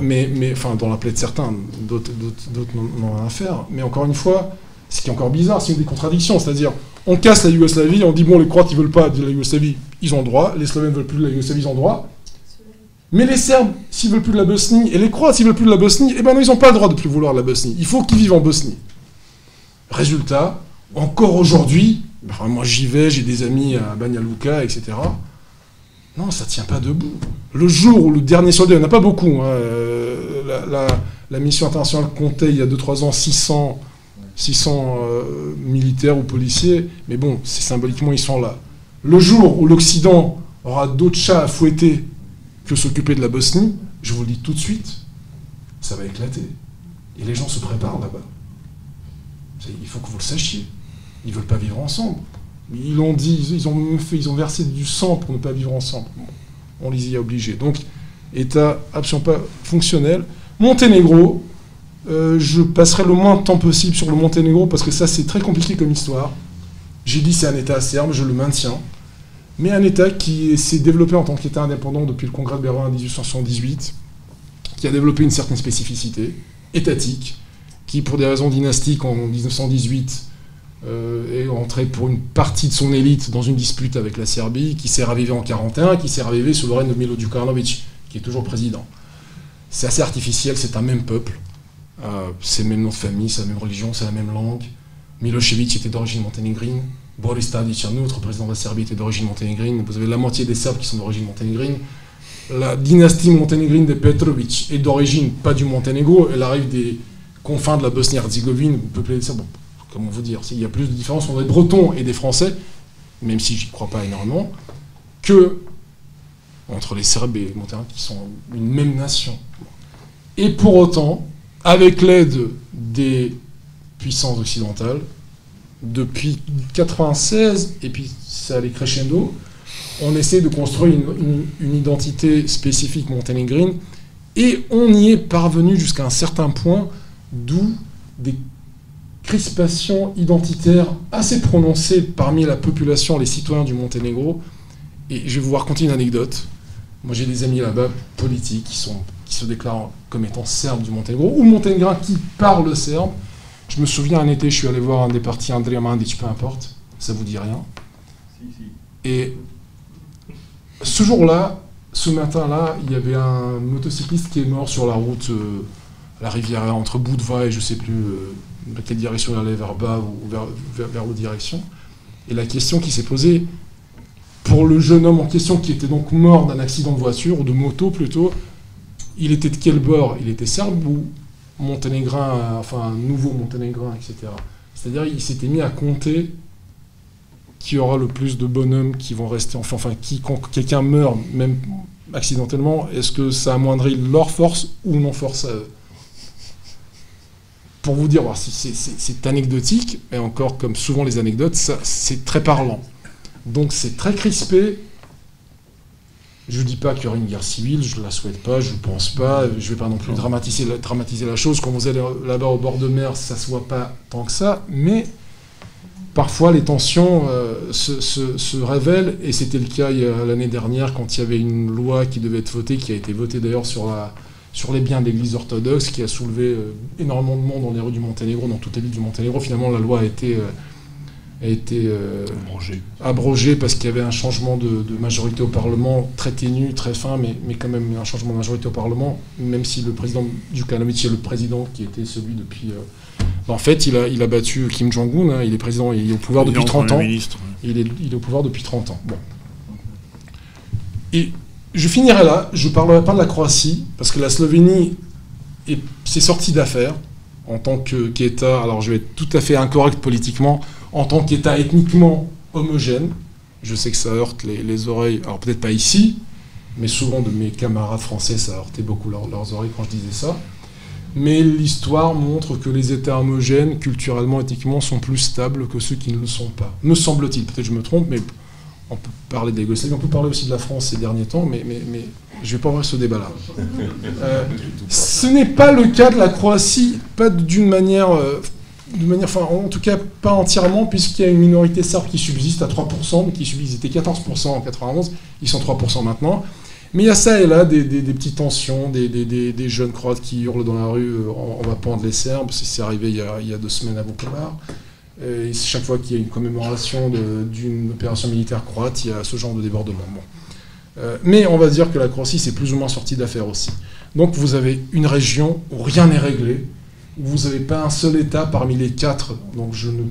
mais, mais, enfin dans la plaie de certains, d'autres n'ont rien à faire. Mais encore une fois, ce qui est encore bizarre, c'est une des contradictions. C'est-à-dire, on casse la Yougoslavie, on dit, bon, les Croates, ils veulent pas de la Yougoslavie, ils ont le droit, les Slovènes veulent plus de la Yougoslavie, ils ont le droit. Mais les Serbes, s'ils veulent plus de la Bosnie, et les Croates, s'ils veulent plus de la Bosnie, eh ben non, ils n'ont pas le droit de plus vouloir la Bosnie. Il faut qu'ils vivent en Bosnie. Résultat, encore aujourd'hui, moi j'y vais, j'ai des amis à Banja Luka, etc. Non, ça tient pas debout. Le jour où le dernier soldat, il n'y en a pas beaucoup, hein, euh, la, la, mission internationale comptait il y a 2-3 ans 600 600 euh, militaires ou policiers, mais bon, c'est symboliquement, ils sont là. Le jour où l'Occident aura d'autres chats à fouetter que s'occuper de la Bosnie, je vous le dis tout de suite, ça va éclater. Et les gens se préparent là-bas. Il faut que vous le sachiez. Ils ne veulent pas vivre ensemble. Ils l'ont dit, ils ont, fait, ils ont versé du sang pour ne pas vivre ensemble. on les y a obligés. Donc, État absolument pas fonctionnel. Monténégro, euh, je passerai le moins de temps possible sur le Monténégro parce que ça, c'est très compliqué comme histoire. J'ai dit c'est un État serbe, je le maintiens. Mais un État qui s'est développé en tant qu'État indépendant depuis le Congrès de Berlin en 1878, qui a développé une certaine spécificité étatique, qui, pour des raisons dynastiques, en 1918, euh, est entré pour une partie de son élite dans une dispute avec la Serbie, qui s'est ravivée en 1941, qui s'est ravivée sous le règne de Milo Djukanovic, qui est toujours président. C'est assez artificiel, c'est un même peuple, euh, c'est le même nom de famille, c'est la même religion, c'est la même langue. Milosevic était d'origine monténégrine, Boris Tadic, un autre président de la Serbie, était d'origine monténégrine. Vous avez la moitié des Serbes qui sont d'origine monténégrine. La dynastie monténégrine de Petrovic est d'origine pas du Monténégro, elle arrive des confins de la Bosnie-Herzégovine, peuplée de Serbes. Comment vous dire Il y a plus de différence entre les Bretons et des Français, même si j'y crois pas énormément, que entre les Serbes et les Monténégrins qui sont une même nation. Et pour autant, avec l'aide des puissances occidentales, depuis 96, et puis ça allait crescendo, on essaie de construire une, identité spécifique monténégrine, et on y est parvenu jusqu'à un certain point, d'où des crispations identitaires assez prononcées parmi la population, les citoyens du Monténégro. Et je vais vous raconter une anecdote. Moi j'ai des amis là-bas, politiques, qui, sont, qui se déclarent comme étant serbes du Monténégro, ou monténégrins qui parlent serbe, je me souviens un été, je suis allé voir un des partis, Andrea Mandic, peu importe, ça vous dit rien. Et ce jour-là, ce matin-là, il y avait un motocycliste qui est mort sur la route, euh, la rivière entre Boudva et je ne sais plus euh, quelle direction il allait, vers bas ou vers, vers, l'autre direction. Et la question qui s'est posée, pour le jeune homme en question qui était donc mort d'un accident de voiture, ou de moto plutôt, il était de quel bord? Il était serbe ou monténégrin, enfin nouveau monténégrin, etc. C'est-à-dire il s'était mis à compter qui aura le plus de bonhommes qui vont rester, enfin, enfin qui, quand quelqu'un meurt, même accidentellement, est-ce que ça amoindrit leur force ou non force à eux? Pour vous dire, c'est anecdotique, mais encore comme souvent les anecdotes, c'est très parlant. Donc c'est très crispé, je ne dis pas qu'il y aura une guerre civile, je ne la souhaite pas, je ne pense pas, je ne vais pas non plus dramatiser la, dramatiser la chose. Quand vous allez là-bas au bord de mer, ça ne se voit pas tant que ça, mais parfois les tensions euh, se, révèlent, et c'était le cas l'année dernière quand il y avait une loi qui devait être votée, qui a été votée d'ailleurs sur, sur les biens de l'Église orthodoxe, qui a soulevé euh, énormément de monde dans les rues du Monténégro, dans toutes les villes du Monténégro. Finalement, la loi a été... Euh, a été euh, abrogé. parce qu'il y avait un changement de, majorité au Parlement très ténu, très fin, mais, mais, quand même un changement de majorité au Parlement, même si le président du Djukanovic est le président qui était celui depuis... Euh, en fait, il a, il a battu Kim Jong-un, hein, il est président, il est au pouvoir depuis 30 ans. Il, est, il est au pouvoir depuis 30 ans. Bon. Et je finirai là, je ne parlerai pas de la Croatie, parce que la Slovénie s'est sortie d'affaires en tant qu'État, alors je vais être tout à fait incorrect politiquement, en tant qu'État ethniquement homogène. Je sais que ça heurte les, oreilles, alors peut-être pas ici, mais souvent de mes camarades français, ça heurtait beaucoup leurs oreilles quand je disais ça. Mais l'histoire montre que les États homogènes, culturellement, ethniquement, sont plus stables que ceux qui ne le sont pas. Me semble-t-il, peut-être je me trompe, mais on peut parler des on peut parler aussi de la France ces derniers temps, mais, je ne vais pas ouvrir ce débat-là. Euh, ce n'est pas le cas de la Croatie, pas d'une manière euh, de manière, en tout cas pas entièrement, puisqu'il y a une minorité serbe qui subsiste à 3%, qui subsiste, ils étaient 14% en 91, ils sont 3% maintenant. Mais il y a ça et là des, petites tensions, des, jeunes croates qui hurlent dans la rue euh, on, va pendre les Serbes, c'est arrivé il y, a, deux semaines à Vukovar. Chaque fois qu'il y a une commémoration d'une opération militaire croate, il y a ce genre de débordement. Euh, mais on va dire que la Croatie s'est plus ou moins sortie d'affaires aussi. Donc vous avez une région où rien n'est réglé, vous n'avez pas un seul État parmi les quatre, donc je ne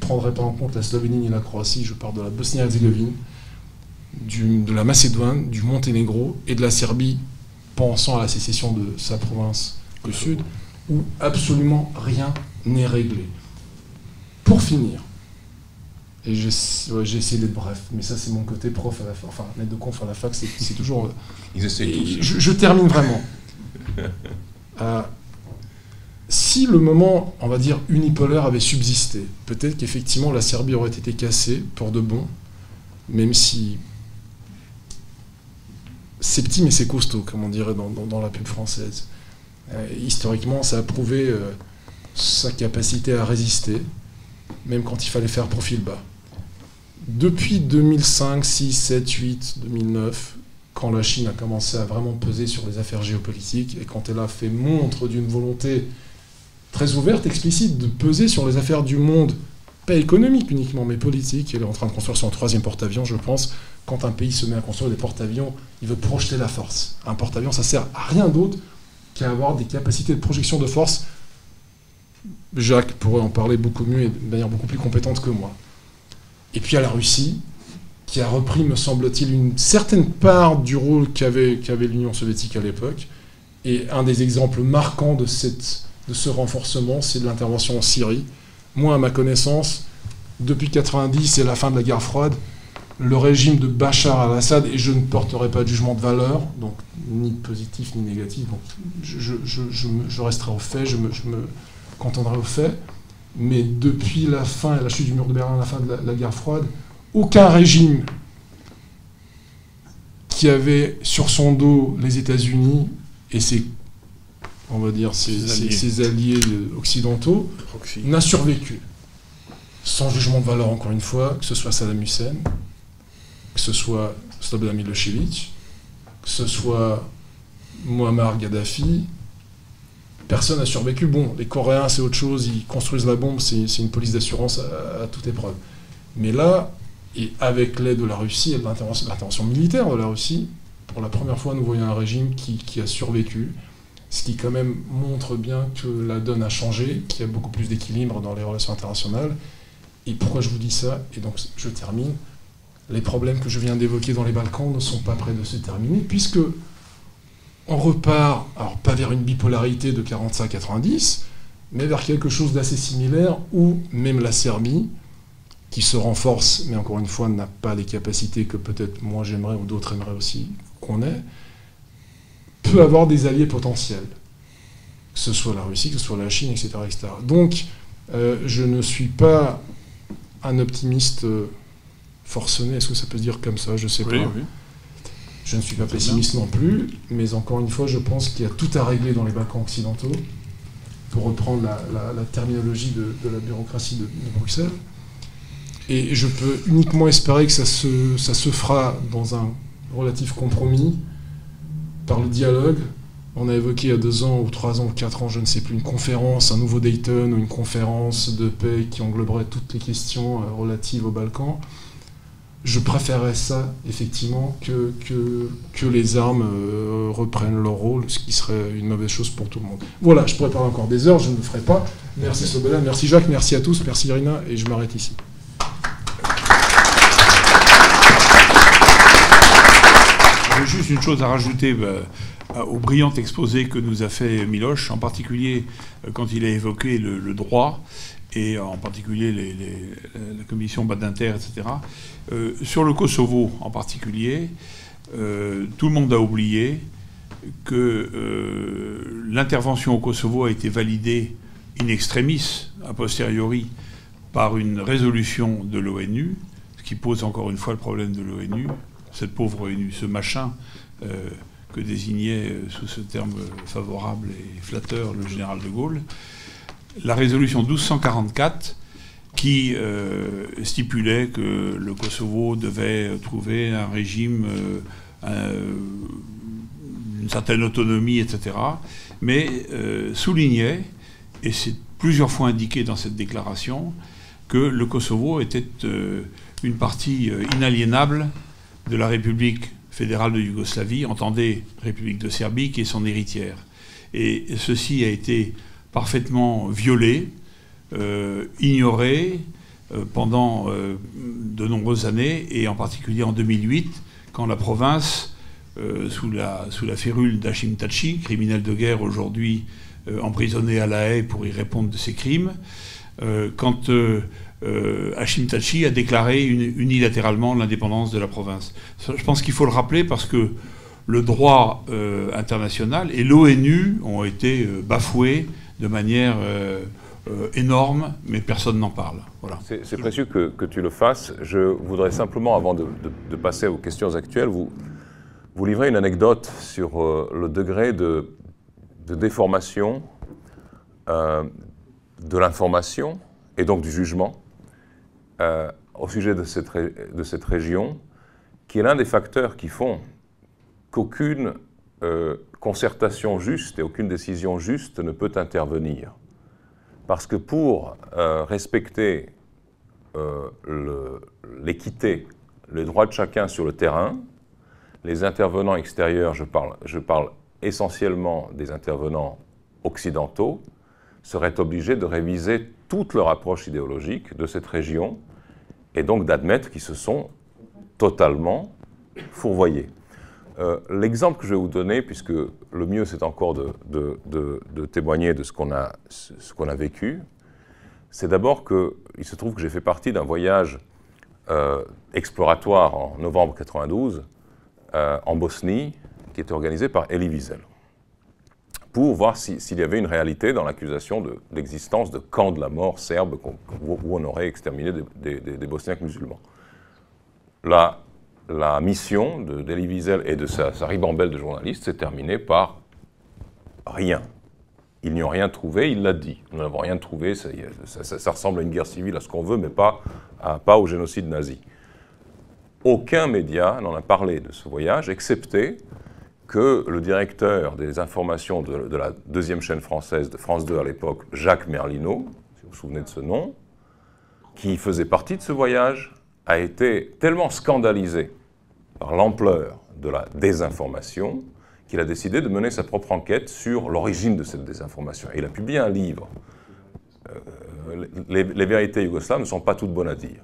prendrai pas en compte la Slovénie ni la Croatie, je parle de la Bosnie-Herzégovine, de la Macédoine, du Monténégro et de la Serbie, pensant à la sécession de sa province au sud, où absolument rien n'est réglé. Pour finir, et j'ai essayé d'être bref, mais ça c'est mon côté prof à la fac, enfin maître de conf à la fac, c'est toujours... Ils essaient je, je, termine vraiment. Euh, si le moment, on va dire, unipolaire avait subsisté, peut-être qu'effectivement la Serbie aurait été cassée pour de bon, même si c'est petit mais c'est costaud, comme on dirait dans, la pub française. Euh, historiquement, ça a prouvé euh, sa capacité à résister, même quand il fallait faire profil bas. Depuis 2005, 6, 7, 8, 2009, quand la Chine a commencé à vraiment peser sur les affaires géopolitiques et quand elle a fait montre d'une volonté très ouverte, explicite, de peser sur les affaires du monde, pas économique uniquement, mais politique. Elle est en train de construire son troisième porte-avions, je pense. Quand un pays se met à construire des porte-avions, il veut projeter la force. Un porte-avions, ça sert à rien d'autre qu'à avoir des capacités de projection de force. Jacques pourrait en parler beaucoup mieux et de manière beaucoup plus compétente que moi. Et puis à la Russie, qui a repris, me semble-t-il, une certaine part du rôle qu'avait l'Union soviétique à l'époque. Et un des exemples marquants de cette de ce renforcement, c'est de l'intervention en Syrie. Moi, à ma connaissance, depuis 90 et la fin de la guerre froide, le régime de Bachar al-Assad, et je ne porterai pas de jugement de valeur, ni positif ni négatif, je, resterai au fait, je me, contenterai au fait, mais depuis la fin la chute du mur de Berlin, la fin de la guerre froide, aucun régime qui avait sur son dos les États-Unis et ses on va dire, ses, alliés. occidentaux, n'a survécu. Sans jugement de valeur, encore une fois, que ce soit Saddam Hussein, que ce soit Slobodan Milosevic, que ce soit Muammar Gaddafi, personne n'a survécu. Bon, les Coréens, c'est autre chose, ils construisent la bombe, c'est une police d'assurance à, toute épreuve. Mais là, et avec l'aide de la Russie et de l'intervention militaire de la Russie, pour la première fois, nous voyons un régime qui a survécu, ce qui quand même montre bien que la donne a changé, qu'il y a beaucoup plus d'équilibre dans les relations internationales. Et pourquoi je vous dis ça? Et donc je termine. Les problèmes que je viens d'évoquer dans les Balkans ne sont pas près de se terminer, puisque on repart, alors pas vers une bipolarité de 45-90, mais vers quelque chose d'assez similaire, où même la Serbie, qui se renforce, mais encore une fois n'a pas les capacités que peut-être moi j'aimerais ou d'autres aimeraient aussi qu'on ait, peut avoir des alliés potentiels, que ce soit la Russie, que ce soit la Chine, etc. etc. Donc, euh, je ne suis pas un optimiste euh, forcené, est-ce que ça peut se dire comme ça? Je ne sais pas. Je ne suis pas pessimiste non plus, mais encore une fois, je pense qu'il y a tout à régler dans les Balkans occidentaux, pour reprendre la, terminologie de, la bureaucratie de, Bruxelles. Et je peux uniquement espérer que ça se, ça se fera dans un relatif compromis, par le dialogue. On a évoqué il y a deux ans ou trois ans ou quatre ans, je ne sais plus, une conférence, un nouveau Dayton ou une conférence de paix qui engloberait toutes les questions euh, relatives aux Balkans. Je préférerais ça, effectivement, que, les armes euh, reprennent leur rôle, ce qui serait une mauvaise chose pour tout le monde. Voilà, je pourrais parler encore des heures, je ne le ferai pas. Merci Sobela, merci Jacques, merci à tous, merci Irina, et je m'arrête ici. Juste une chose à rajouter bah, au brillant exposé que nous a fait Miloche, en particulier euh, quand il a évoqué le, droit et en particulier la commission Badinter, etc. Euh, sur le Kosovo en particulier, euh, tout le monde a oublié que l'intervention au Kosovo a été validée in extremis, a posteriori, par une résolution de l'ONU, ce qui pose encore une fois le problème de l'ONU, cette pauvre ce machin euh, que désignait euh, sous ce terme favorable et flatteur le général de Gaulle, la résolution 1244 qui euh, stipulait que le Kosovo devait trouver un régime, une certaine autonomie, etc., mais soulignait, et c'est plusieurs fois indiqué dans cette déclaration, que le Kosovo était une partie inaliénable de la République fédérale de Yougoslavie, entendez République de Serbie, qui est son héritière. Et ceci a été parfaitement violé, euh, ignoré euh, pendant euh, de nombreuses années, et en particulier en 2008, quand la province, sous, la, sous la férule d'Hashim Tachi, criminel de guerre aujourd'hui emprisonné à La Haye pour y répondre de ses crimes, quand Hashim Tachi a déclaré unilatéralement l'indépendance de la province. Je pense qu'il faut le rappeler parce que le droit international et l'ONU ont été bafoués de manière énorme, mais personne n'en parle. Voilà. C'est précieux que, tu le fasses. Je voudrais simplement, avant de, passer aux questions actuelles, vous, livrer une anecdote sur le degré de déformation euh, de l'information et donc du jugement euh, au sujet de cette, de cette, région, qui est l'un des facteurs qui font qu'aucune euh, concertation juste et aucune décision juste ne peut intervenir. Parce que pour respecter l'équité, le, droit de chacun sur le terrain, les intervenants extérieurs, je parle, je parle essentiellement des intervenants occidentaux, seraient obligés de réviser toute leur approche idéologique de cette région et donc d'admettre qu'ils se sont totalement fourvoyés. Euh, l'exemple que je vais vous donner, puisque le mieux c'est encore de, témoigner de ce qu'on a, a, vécu, c'est d'abord qu'il se trouve que j'ai fait partie d'un voyage euh, exploratoire en novembre 92 euh, en Bosnie, qui était organisé par Elie Wiesel, pour voir s'il y avait une réalité dans l'accusation de l'existence de camps de la mort serbes où, on aurait exterminé des, Bosniaques musulmans. La, la mission d'Elie Wiesel et de sa, ribambelle de journalistes s'est terminée par rien. Ils n'y ont rien trouvé, il l'a dit. Nous n'avons rien trouvé, ça, ressemble à une guerre civile, à ce qu'on veut, mais pas au génocide nazi. Aucun média n'en a parlé de ce voyage, excepté que le directeur des informations de, la deuxième chaîne française de France 2 à l'époque, Jacques Merlino, si vous vous souvenez de ce nom, qui faisait partie de ce voyage, a été tellement scandalisé par l'ampleur de la désinformation qu'il a décidé de mener sa propre enquête sur l'origine de cette désinformation. Et il a publié un livre. Euh, les, les, vérités yougoslaves ne sont pas toutes bonnes à dire.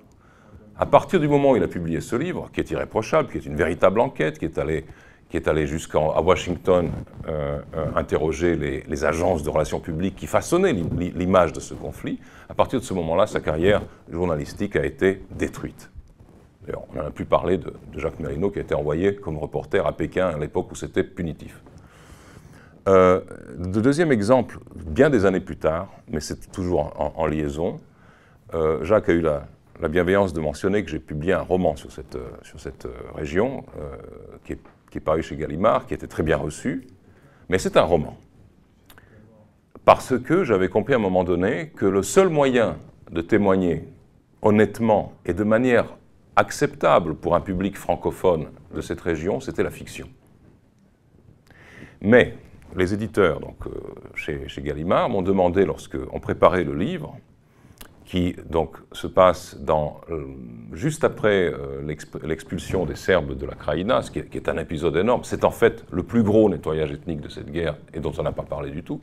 À partir du moment où il a publié ce livre, qui est irréprochable, qui est une véritable enquête, qui est allé qui est allé jusqu'à Washington euh, euh, interroger les, agences de relations publiques qui façonnaient l'image de ce conflit, à partir de ce moment-là, sa carrière journalistique a été détruite. D'ailleurs, on n'en a plus parlé de, Jacques Merino qui a été envoyé comme reporter à Pékin à l'époque où c'était punitif. Euh, deuxième exemple, bien des années plus tard, mais c'est toujours en, liaison, Jacques a eu la, bienveillance de mentionner que j'ai publié un roman sur cette, sur cette région, qui est qui est paru chez Gallimard, qui était très bien reçu, mais c'est un roman. Parce que j'avais compris à un moment donné que le seul moyen de témoigner honnêtement et de manière acceptable pour un public francophone de cette région, c'était la fiction. Mais les éditeurs euh, chez, chez Gallimard m'ont demandé, lorsqu'on préparait le livre, qui donc se passe dans, euh, juste après euh, l'expulsion des Serbes de la Krajina, ce qui est, un épisode énorme. C'est en fait le plus gros nettoyage ethnique de cette guerre et dont on n'a pas parlé du tout.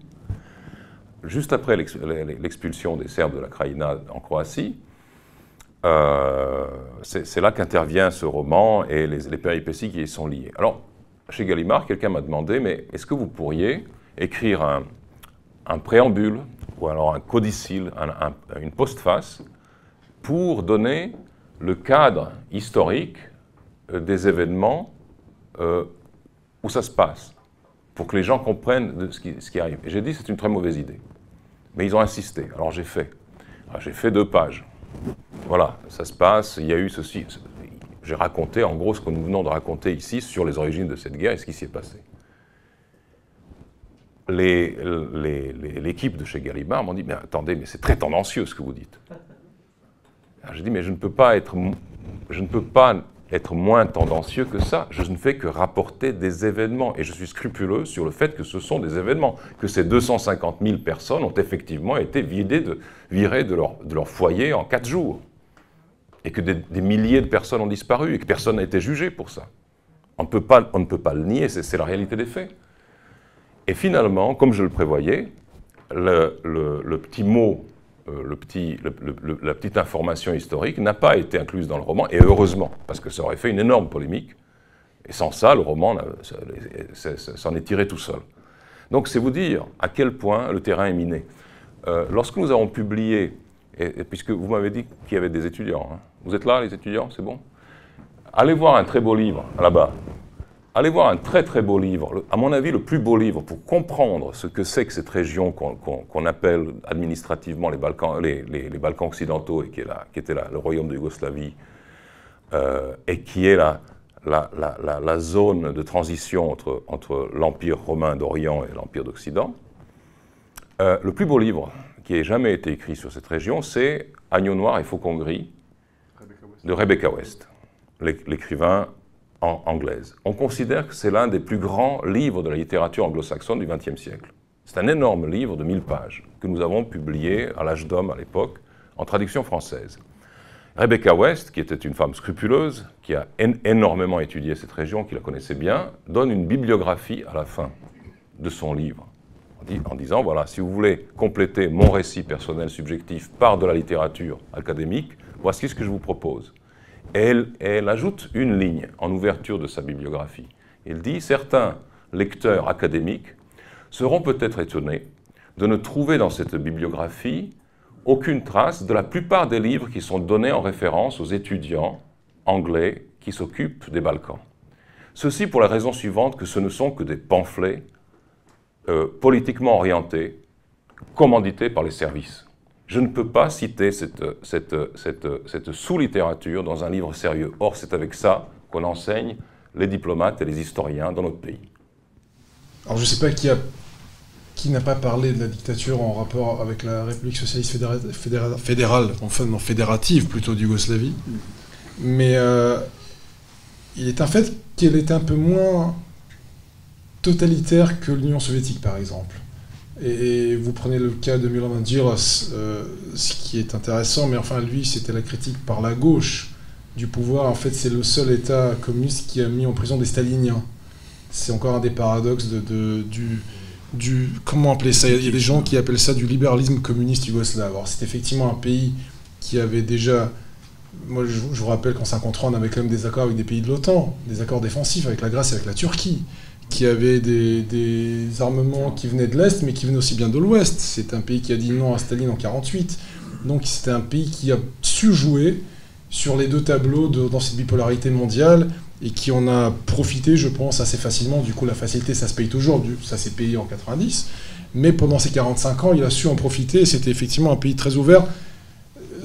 Juste après l'expulsion des Serbes de la Krajina en Croatie, euh, c'est là qu'intervient ce roman et les, péripéties qui y sont liées. Alors, chez Gallimard, quelqu'un m'a demandé, mais est-ce que vous pourriez écrire un, un préambule ou alors un codicile, une postface, pour donner le cadre historique euh, des événements euh, où ça se passe, pour que les gens comprennent ce, qui, arrive. Et j'ai dit c'est une très mauvaise idée. Mais ils ont insisté. Alors j'ai fait. J'ai fait deux pages. Voilà, ça se passe, il y a eu ceci. J'ai raconté en gros ce que nous venons de raconter ici sur les origines de cette guerre et ce qui s'y est passé l'équipe de chez Gallimard m'ont dit, mais attendez, mais c'est très tendancieux ce que vous dites. J'ai dit, mais je ne peux pas être, moins tendancieux que ça. Je ne fais que rapporter des événements. Et je suis scrupuleux sur le fait que ce sont des événements. Que ces 250 000 personnes ont effectivement été virées de leur, foyer en quatre jours. Et que des, des, milliers de personnes ont disparu et que personne n'a été jugé pour ça. On, peut pas, on ne peut pas le nier, c'est la réalité des faits. Et finalement, comme je le prévoyais, le, petit mot, euh, la petite information historique n'a pas été incluse dans le roman, et heureusement, parce que ça aurait fait une énorme polémique. Et sans ça, le roman s'en est tiré tout seul. Donc c'est vous dire à quel point le terrain est miné. Euh, lorsque nous avons publié puisque vous m'avez dit qu'il y avait des étudiants. Hein. Vous êtes là, les étudiants, c'est bon? Allez voir un très beau livre là-bas. Allez voir un très très beau livre, à mon avis le plus beau livre pour comprendre ce que c'est que cette région qu'on appelle administrativement les Balkans, les, Balkans occidentaux et qui, est qui était le royaume de Yougoslavie, euh, et qui est la, la, la, zone de transition entre, entre l'Empire romain d'Orient et l'Empire d'Occident. Euh, le plus beau livre qui ait jamais été écrit sur cette région, c'est Agneau noir et faucon gris de Rebecca West, l'écrivain anglaise. On considère que c'est l'un des plus grands livres de la littérature anglo-saxonne du XXe siècle. C'est un énorme livre de 1000 pages que nous avons publié à l'âge d'homme à l'époque en traduction française. Rebecca West, qui était une femme scrupuleuse, qui a énormément étudié cette région, qui la connaissait bien, donne une bibliographie à la fin de son livre, en disant, voilà, si vous voulez compléter mon récit personnel subjectif par de la littérature académique, voici ce que je vous propose elle, ajoute une ligne en ouverture de sa bibliographie. Elle dit Certains lecteurs académiques seront peut-être étonnés de ne trouver dans cette bibliographie aucune trace de la plupart des livres qui sont donnés en référence aux étudiants anglais qui s'occupent des Balkans. Ceci pour la raison suivante que ce ne sont que des pamphlets euh, politiquement orientés, commandités par les services je ne peux pas citer cette, sous-littérature dans un livre sérieux. Or, c'est avec ça qu'on enseigne les diplomates et les historiens dans notre pays. Alors, je ne sais pas qui n'a pas parlé de la dictature en rapport avec la République socialiste fédérale, enfin non, fédérative plutôt d'Yougoslavie. Mais euh, il est un fait qu'elle est un peu moins totalitaire que l'Union soviétique, par exemple. Et, vous prenez le cas de Milan Mandžilas, euh, ce qui est intéressant, mais enfin lui, c'était la critique par la gauche du pouvoir. En fait, c'est le seul État communiste qui a mis en prison des staliniens. C'est encore un des paradoxes de, du. Comment appeler ça? Il y a des gens qui appellent ça du libéralisme communiste yougoslave. Alors c'est effectivement un pays qui avait déjà... Moi, je, je vous rappelle qu'en 1953, on avait quand même des accords avec des pays de l'OTAN, des accords défensifs avec la Grèce et avec la Turquie qui avait des, armements qui venaient de l'Est, mais qui venaient aussi bien de l'Ouest. C'est un pays qui a dit non à Staline en 48. Donc c'était un pays qui a su jouer sur les deux tableaux dans cette bipolarité mondiale et qui en a profité, je pense, assez facilement. Du coup, la facilité, ça se paye toujours, ça s'est payé en 90. Mais pendant ces 45 ans, il a su en profiter. C'était effectivement un pays très ouvert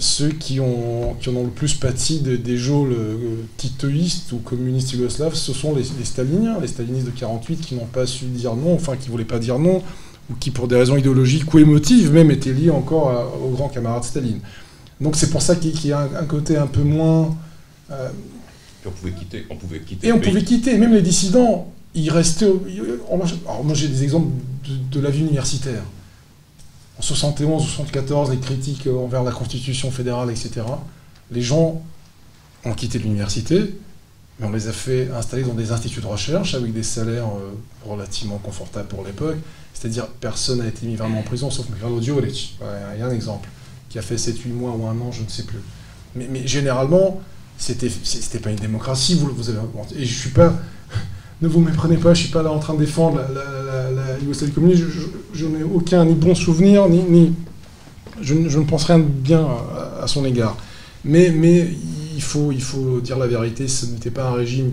ceux qui, ont, qui en ont le plus pâti des geôles euh, titoïstes ou communistes yougoslaves, ce sont les, staliniens, les stalinistes de 48 qui n'ont pas su dire non, enfin qui ne voulaient pas dire non, ou qui pour des raisons idéologiques ou émotives même étaient liés encore au grand camarade Staline. Donc c'est pour ça qu'il y a un, côté un peu moins... Euh, on pouvait quitter, on pouvait quitter. Et on pouvait quitter, même les dissidents, ils restaient... Alors moi j'ai des exemples de la vie universitaire en 71 ou 74, les critiques envers la Constitution fédérale, etc., les gens ont quitté l'université, mais on les a fait installer dans des instituts de recherche avec des salaires euh, relativement confortables pour l'époque. C'est-à-dire, personne n'a été mis vraiment en prison, sauf Mikhailo Djurlic. Il y a un exemple, qui a fait 7-8 mois ou un an, je ne sais plus. Mais, mais généralement, c'était pas une démocratie. Vous, vous avez, et je suis pas ne vous méprenez pas, je ne suis pas là en train de défendre la, la, Yougoslavie communiste, je, n'ai aucun ni bon souvenir, ni, je, ne pense rien de bien à, son égard. Mais, il, faut, dire la vérité, ce n'était pas un régime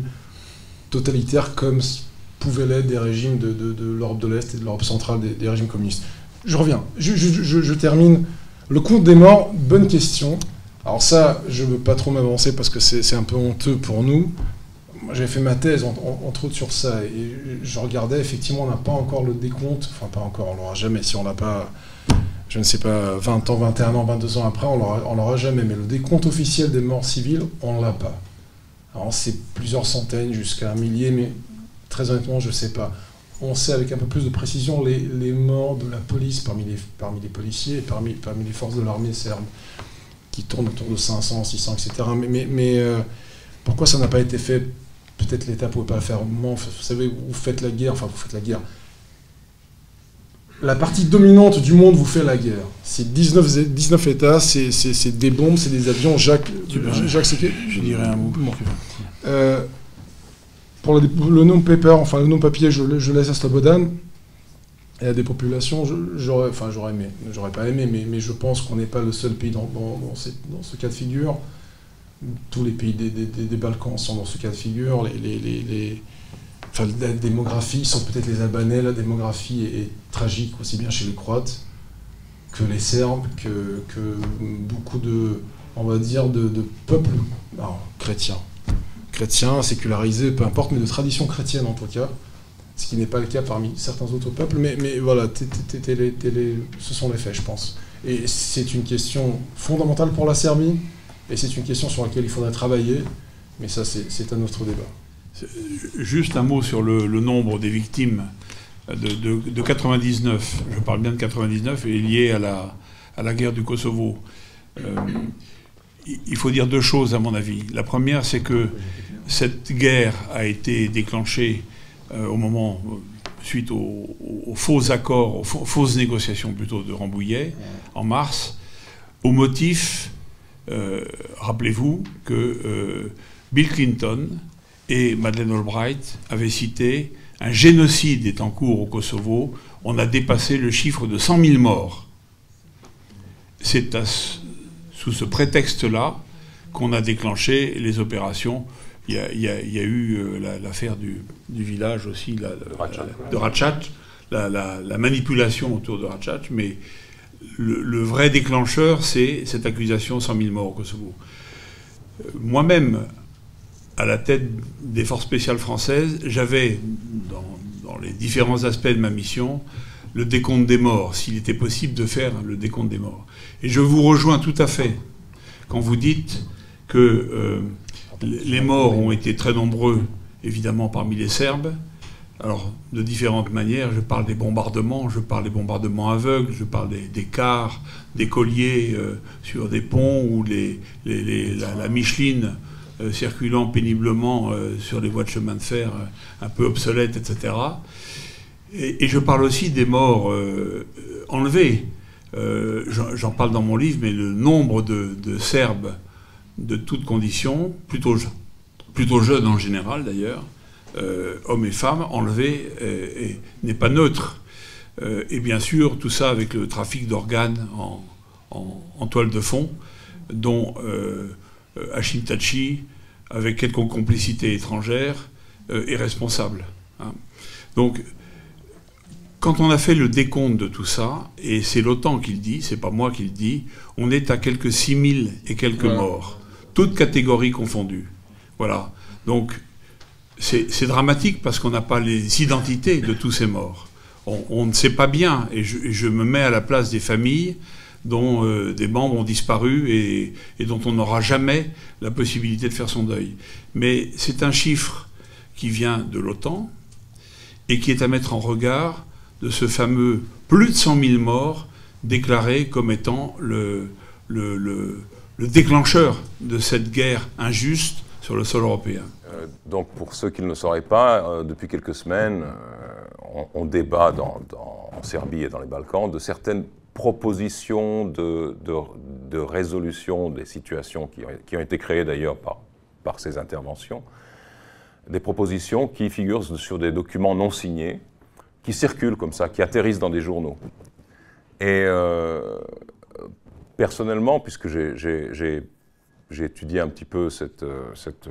totalitaire comme pouvaient l'être des régimes de, l'Europe de l'Est et de l'Europe centrale, des, régimes communistes. Je reviens, je, termine. Le compte des morts, bonne question. Alors ça, je ne veux pas trop m'avancer parce que c'est un peu honteux pour nous, j'avais fait ma thèse entre autres sur ça et je regardais effectivement on n'a pas encore le décompte, enfin pas encore, on l'aura jamais si on n'a pas, je ne sais pas, 20 ans, 21 ans, 22 ans après, on l'aura jamais, mais le décompte officiel des morts civiles, on l'a pas. Alors c'est plusieurs centaines jusqu'à un millier, mais très honnêtement je ne sais pas. On sait avec un peu plus de précision les, les morts de la police parmi les, parmi les policiers et parmi, parmi les forces de l'armée serbe, qui tournent autour de 500, 600, etc. Mais, mais, mais euh, pourquoi ça n'a pas été fait peut-être l'État ne pouvait pas le faire. Vous savez, vous faites la guerre, enfin vous faites la guerre. La partie dominante du monde vous fait la guerre. C'est 19, 19 États, c'est des bombes, c'est des avions. Jacques, Jacques Je dirais un mot. Euh, pour le, nom paper, enfin le nom papier, je, je laisse à Slobodan. il y a des populations, j'aurais, enfin j'aurais aimé, j'aurais pas aimé, mais, mais je pense qu'on n'est pas le seul pays dans, dans, dans, ce cas de figure. Tous les pays des, Balkans sont dans ce cas de figure. Les, la démographie, sont peut-être les Albanais, la démographie est, tragique aussi bien chez les Croates que les Serbes, que, beaucoup de, on va dire, de, peuples chrétiens. Chrétiens, sécularisés, peu importe, mais de tradition chrétienne en tout cas ce qui n'est pas le cas parmi certains autres peuples, mais voilà, ce sont les faits, je pense. Et c'est une question fondamentale pour la Serbie, et c'est une question sur laquelle il faudrait travailler, mais ça, c'est un autre débat. Juste un mot sur le, nombre des victimes de, de, 99, je parle bien de 99, et lié à la, à la guerre du Kosovo. Euh, il faut dire deux choses, à mon avis. La première, c'est que cette guerre a été déclenchée euh, au moment, suite aux, faux accords, aux fausses négociations plutôt de Rambouillet, en mars, au motif, rappelez-vous, que Bill Clinton et Madeleine Albright avaient cité un génocide est en cours au Kosovo, on a dépassé le chiffre de 100 000 morts. C'est sous ce prétexte-là qu'on a déclenché les opérations. Il y, a, eu euh, l'affaire du, village aussi, de Ratchat, la, manipulation autour de Ratchat, mais le, vrai déclencheur, c'est cette accusation 100 000 morts au Kosovo. Euh, moi-même, à la tête des forces spéciales françaises, j'avais, dans, les différents aspects de ma mission, le décompte des morts, s'il était possible de faire le décompte des morts. Et je vous rejoins tout à fait quand vous dites que euh, les morts ont été très nombreux, évidemment, parmi les Serbes. Alors, de différentes manières, je parle des bombardements, je parle des bombardements aveugles, je parle des, cars, des colliers euh, sur des ponts ou la, Micheline euh, circulant péniblement euh, sur les voies de chemin de fer un peu obsolètes, etc. Et, je parle aussi des morts enlevés. J'en parle dans mon livre, mais le nombre de, Serbes de toutes conditions, plutôt, plutôt jeunes en général d'ailleurs, hommes et femmes, enlevés, et, n'est pas neutre. Euh, et bien sûr, tout ça avec le trafic d'organes en, toile de fond, dont euh, Hashim Tachi, avec quelques complicités étrangères, est responsable. Hein. Donc, quand on a fait le décompte de tout ça, et c'est l'OTAN qui le dit, c'est pas moi qui le dis, on est à quelques 6000 et quelques morts toutes catégories confondues. Voilà. Donc, c'est dramatique parce qu'on n'a pas les identités de tous ces morts. On, ne sait pas bien, et je, me mets à la place des familles dont euh, des membres ont disparu et, dont on n'aura jamais la possibilité de faire son deuil. Mais c'est un chiffre qui vient de l'OTAN et qui est à mettre en regard de ce fameux plus de 100 000 morts déclarés comme étant le, le le déclencheur de cette guerre injuste sur le sol européen. Euh, donc pour ceux qui ne le sauraient pas, euh, depuis quelques semaines, euh, on, débat en Serbie et dans les Balkans de certaines propositions de, résolution des situations qui ont, été créées d'ailleurs par, par ces interventions, des propositions qui figurent sur des documents non signés, qui circulent comme ça, qui atterrissent dans des journaux. Et personnellement, puisque j'ai étudié un petit peu cette, cette,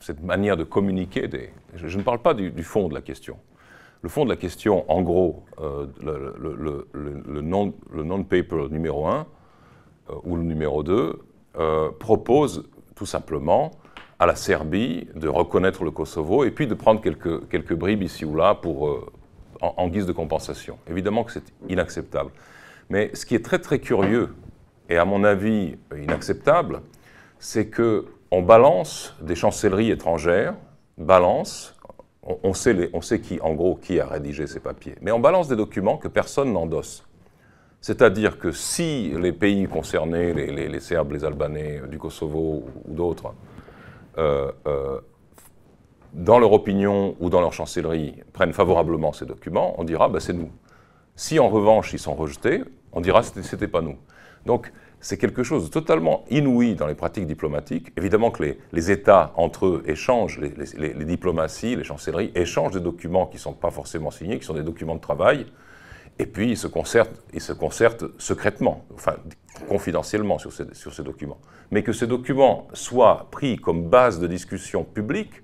cette manière de communiquer, des, je, ne parle pas du, fond de la question. Le fond de la question, en gros, euh, le, le, non-paper numéro 1 ou le numéro 2 propose tout simplement à la Serbie de reconnaître le Kosovo et puis de prendre quelques, quelques bribes ici ou là pour, en guise de compensation. Évidemment que c'est inacceptable. Mais ce qui est très très curieux, et à mon avis inacceptable, c'est que on balance des chancelleries étrangères, balance, on, sait on, sait qui, en gros, qui a rédigé ces papiers, mais on balance des documents que personne n'endosse. C'est-à-dire que si les pays concernés, les, Serbes, les Albanais du Kosovo ou d'autres, euh, euh, dans leur opinion ou dans leur chancellerie, prennent favorablement ces documents, on dira bah, c'est nous. Si en revanche ils sont rejetés, on dira c'était pas nous. Donc c'est quelque chose de totalement inouï dans les pratiques diplomatiques. Évidemment que les, États entre eux échangent, les, les, diplomaties, les chancelleries échangent des documents qui ne sont pas forcément signés, qui sont des documents de travail, et puis ils se concertent, ils se concertent secrètement, enfin confidentiellement sur ces, sur ces documents. Mais que ces documents soient pris comme base de discussion publique,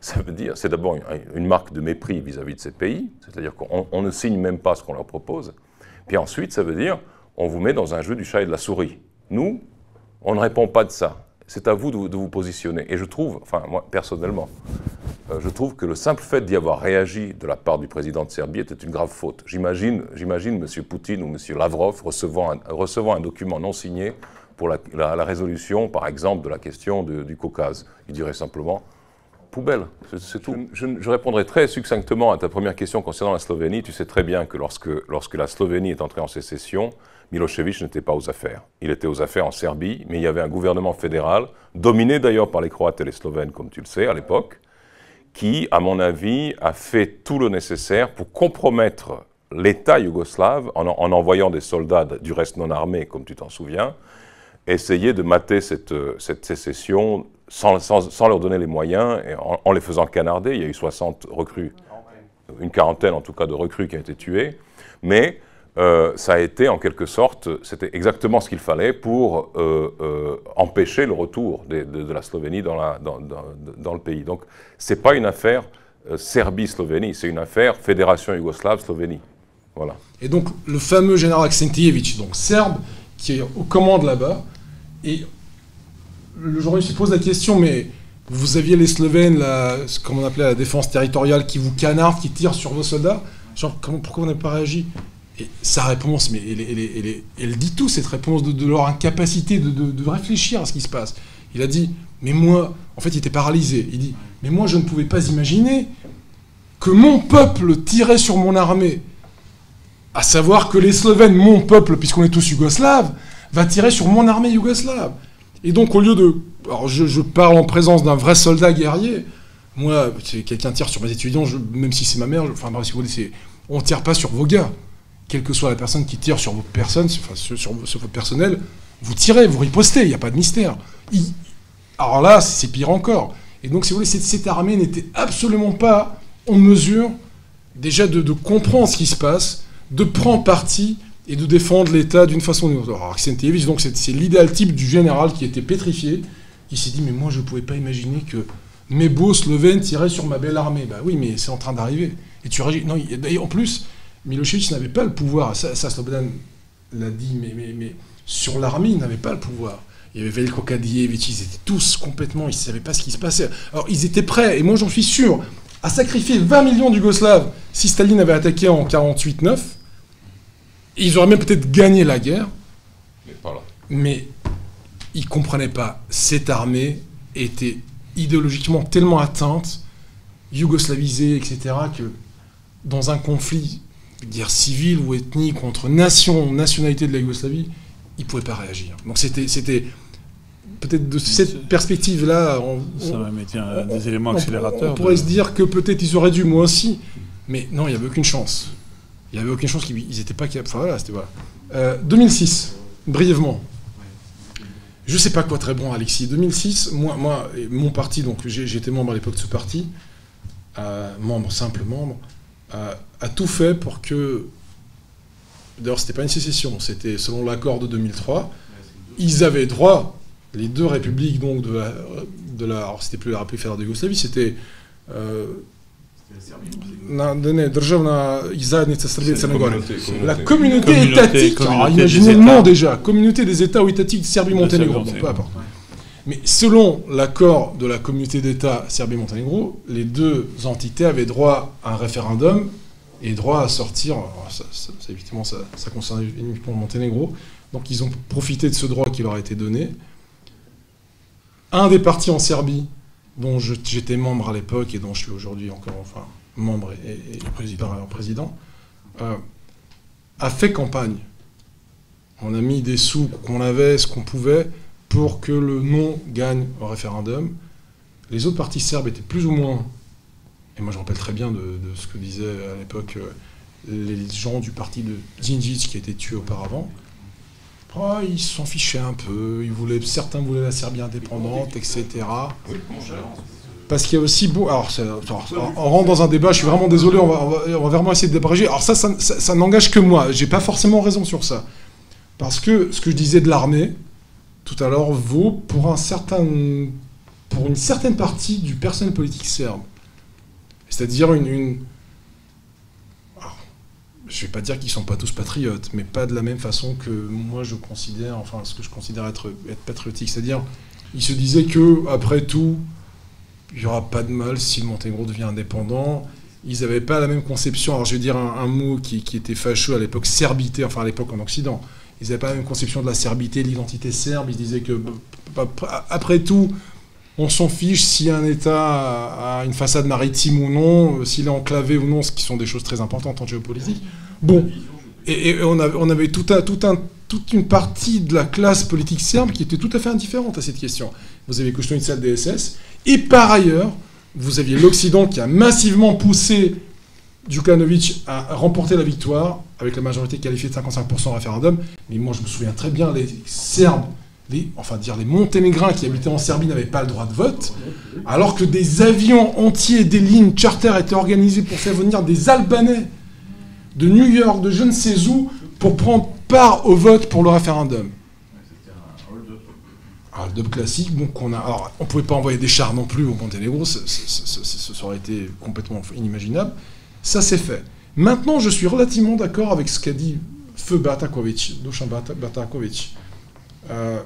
ça veut dire, c'est d'abord une marque de mépris vis-à-vis -vis de ces pays, c'est-à-dire qu'on ne signe même pas ce qu'on leur propose. Puis ensuite, ça veut dire on vous met dans un jeu du chat et de la souris. Nous, on ne répond pas de ça. C'est à vous de, vous positionner. Et je trouve, enfin moi personnellement, euh, je trouve que le simple fait d'y avoir réagi de la part du président de Serbie était une grave faute. J'imagine, j'imagine M. Poutine ou M. Lavrov recevant un, recevant un document non signé pour la, résolution, par exemple, de la question du Caucase. Il dirait simplement poubelle, c'est tout. Je, répondrai très succinctement à ta première question concernant la Slovénie. Tu sais très bien que lorsque, lorsque la Slovénie est entrée en sécession, Milosevic n'était pas aux affaires. Il était aux affaires en Serbie, mais il y avait un gouvernement fédéral, dominé d'ailleurs par les Croates et les Slovènes, comme tu le sais, à l'époque, qui, à mon avis, a fait tout le nécessaire pour compromettre l'État yougoslave en, envoyant des soldats du reste non armés, comme tu t'en souviens, essayer de mater cette, cette sécession sans, sans, leur donner les moyens et en, en, les faisant canarder. Il y a eu 60 recrues, une quarantaine en tout cas de recrues qui ont été tuées. Mais euh, ça a été en quelque sorte, c'était exactement ce qu'il fallait pour euh, euh, empêcher le retour de, la Slovénie dans, le pays. Donc ce n'est pas une affaire Serbie-Slovénie, c'est une affaire Fédération Yougoslave-Slovénie. Voilà. Et donc le fameux général Aksentijevic, donc serbe, qui est aux commandes là-bas, et le journaliste se pose la question, mais vous aviez les Slovènes, la, comme on appelait la défense territoriale, qui vous canardent, qui tirent sur vos soldats? Genre, pourquoi vous n'avez pas réagi? Et sa réponse, mais elle, dit tout, cette réponse, de, leur incapacité de, réfléchir à ce qui se passe. Il a dit, mais moi, en fait, il était paralysé. Il dit, mais moi, je ne pouvais pas imaginer que mon peuple tirait sur mon armée. À savoir que les Slovènes, mon peuple, puisqu'on est tous yougoslaves, va tirer sur mon armée yougoslave. Et donc, au lieu de. Alors, je, parle en présence d'un vrai soldat guerrier. Moi, quelqu'un tire sur mes étudiants, même si c'est ma mère, enfin, si vous voulez, on ne tire pas sur vos gars quelle que soit la personne qui tire sur votre personne, enfin, sur, votre personnel, vous tirez, vous ripostez, il n'y a pas de mystère. alors là, c'est pire encore. Et donc, si vous voulez, cette, armée n'était absolument pas en mesure déjà de, comprendre ce qui se passe, de prendre parti et de défendre l'État d'une façon ou d'une autre. Alors, donc c'est l'idéal type du général qui était pétrifié, qui s'est dit, mais moi, je ne pouvais pas imaginer que mes beaux Slovènes tiraient sur ma belle armée. Bah oui, mais c'est en train d'arriver. Et tu non, en plus, Milosevic n'avait pas le pouvoir. Ça, Slobodan l'a dit, mais, mais, mais sur l'armée, il n'avait pas le pouvoir. Il y avait Veljko Kadijevic, ils étaient tous complètement, ils ne savaient pas ce qui se passait. Alors ils étaient prêts, et moi j'en suis sûr, à sacrifier 20 millions d'Yugoslaves si Staline avait attaqué en 48-9. Ils auraient même peut-être gagné la guerre. Mais pas là. Mais ils ne comprenaient pas. Cette armée était idéologiquement tellement atteinte, yougoslavisée, etc., que dans un conflit guerre civile ou ethnique contre nation, nationalité de la Yougoslavie, ils ne pouvaient pas réagir. Donc c'était, c'était peut-être de cette perspective-là... Ça va mettre des éléments accélérateurs. On, pourrait se dire que peut-être ils auraient dû, moi aussi. Mais non, il n'y avait aucune chance. Il n'y avait aucune chance qu'ils n'étaient pas capables... Enfin voilà, c'était... Voilà. 2006, euh, brièvement. Je ne sais pas quoi très bon, Alexis. 2006, moi, moi mon parti, donc j'étais membre à l'époque de ce parti, euh, membre, simple membre, a, tout fait pour que. D'ailleurs, c'était pas une sécession, c'était selon l'accord de 2003. Ils avaient droit, les deux républiques donc de la. De la alors, c'était plus la République fédérale de Yougoslavie, c'était. Euh, la communauté étatique, imaginez le nom déjà, communauté des États ou étatiques de Serbie-Monténégro, peu importe. Mais selon l'accord de la communauté d'État Serbie-Monténégro, les deux entités avaient droit à un référendum et droit à sortir. Ça, évidemment, ça, ça concerne uniquement Monténégro. Donc ils ont profité de ce droit qui leur a été donné. Un des partis en Serbie, dont j'étais membre à l'époque et dont je suis aujourd'hui encore enfin, membre et, président, président euh, a fait campagne. On a mis des sous qu'on avait, ce qu'on pouvait, que le non gagne au référendum. Les autres partis serbes étaient plus ou moins, et moi je rappelle très bien de, ce que disaient à l'époque euh, les gens du parti de Djindjic qui a été tué auparavant. oh, ils s'en fichaient un peu, ils voulaient, certains voulaient la Serbie indépendante, etc. Parce qu'il y a aussi beau. Alors, on rentre dans un débat, je suis vraiment désolé, on va, vraiment essayer de débrager. Alors, ça, ça, n'engage que moi, j'ai pas forcément raison sur ça. Parce que ce que je disais de l'armée, tout à l'heure, vaut pour, un certain, pour une certaine partie du personnel politique serbe. C'est-à-dire une, une je vais pas dire qu'ils sont pas tous patriotes, mais pas de la même façon que moi je considère, enfin ce que je considère être, être patriotique. C'est-à-dire, ils se disaient que après tout, il n'y aura pas de mal si le Monténégro devient indépendant. Ils n'avaient pas la même conception, alors je vais dire un, mot qui, était fâcheux à l'époque, serbité, enfin à l'époque en Occident. Ils n'avaient pas la même conception de la serbité, de l'identité serbe. Ils disaient que, après tout, on s'en fiche si un État a une façade maritime ou non, s'il est enclavé ou non, ce qui sont des choses très importantes en géopolitique. Bon, et, on, avait, tout un, tout un, toute une partie de la classe politique serbe qui était tout à fait indifférente à cette question. Vous avez Koštunica DSS, et par ailleurs, vous aviez l'Occident qui a massivement poussé Djukanovic à remporter la victoire avec la majorité qualifiée de 55% au référendum. Mais moi, je me souviens très bien, les Serbes, enfin dire les Monténégrins qui habitaient en Serbie n'avaient pas le droit de vote, alors que des avions entiers, des lignes charter étaient organisés pour faire venir des Albanais de New York, de je ne sais où, pour prendre part au vote pour le référendum un dub classique, bon, qu'on a. Alors, on pouvait pas envoyer des chars non plus au Monténégro, ça, aurait été complètement inimaginable. Ça s'est fait. Maintenant, je suis relativement d'accord avec ce qu'a dit Feu Batakovic, Dusan Batakovic. Euh,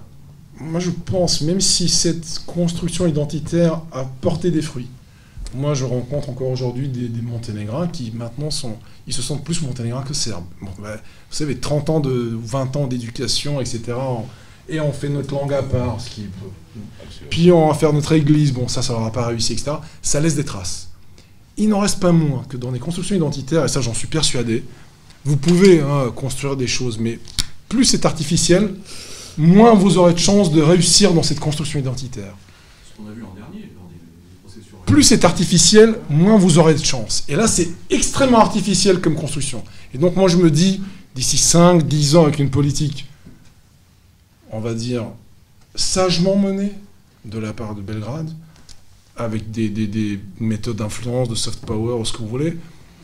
moi, je pense, même si cette construction identitaire a porté des fruits, moi, je rencontre encore aujourd'hui des, Monténégrins qui maintenant sont, ils se sentent plus Monténégrins que Serbes. Ben, vous savez, 30 ans de, 20 ans d'éducation, etc et on fait notre langue à part, ce qui puis on va faire notre église, bon ça ça n'aura pas réussi, etc. Ça laisse des traces. Il n'en reste pas moins que dans les constructions identitaires, et ça j'en suis persuadé, vous pouvez hein, construire des choses, mais plus c'est artificiel, moins vous aurez de chances de réussir dans cette construction identitaire. Ce qu'on a vu en dernier, plus c'est artificiel, moins vous aurez de chance. Et là, c'est extrêmement artificiel comme construction. Et donc, moi, je me dis, d'ici 5, 10 ans, avec une politique on va dire, sagement mené de la part de Belgrade, avec des, méthodes d'influence, de soft power, ou ce que vous voulez,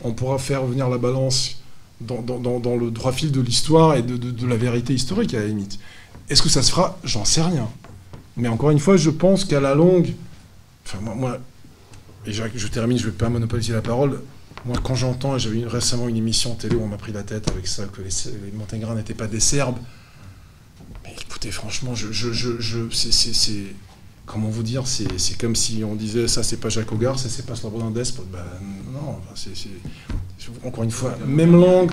on pourra faire venir la balance dans, le droit fil de l'histoire et de, la vérité historique, à la limite. Est-ce que ça se fera? J'en sais rien. Mais encore une fois, je pense qu'à la longue, enfin moi, et je, termine, je ne vais pas monopoliser la parole, moi quand j'entends, et j'avais récemment une émission télé où on m'a pris la tête avec ça, que les, les n'étaient pas des Serbes, écoutez, franchement, je, je, je, c'est, comment vous dire, c'est comme si on disait ça, c'est pas Jacques Hogarth, ça, c'est pas Slobodan Despot. Ben non, c'est, encore une fois, même langue,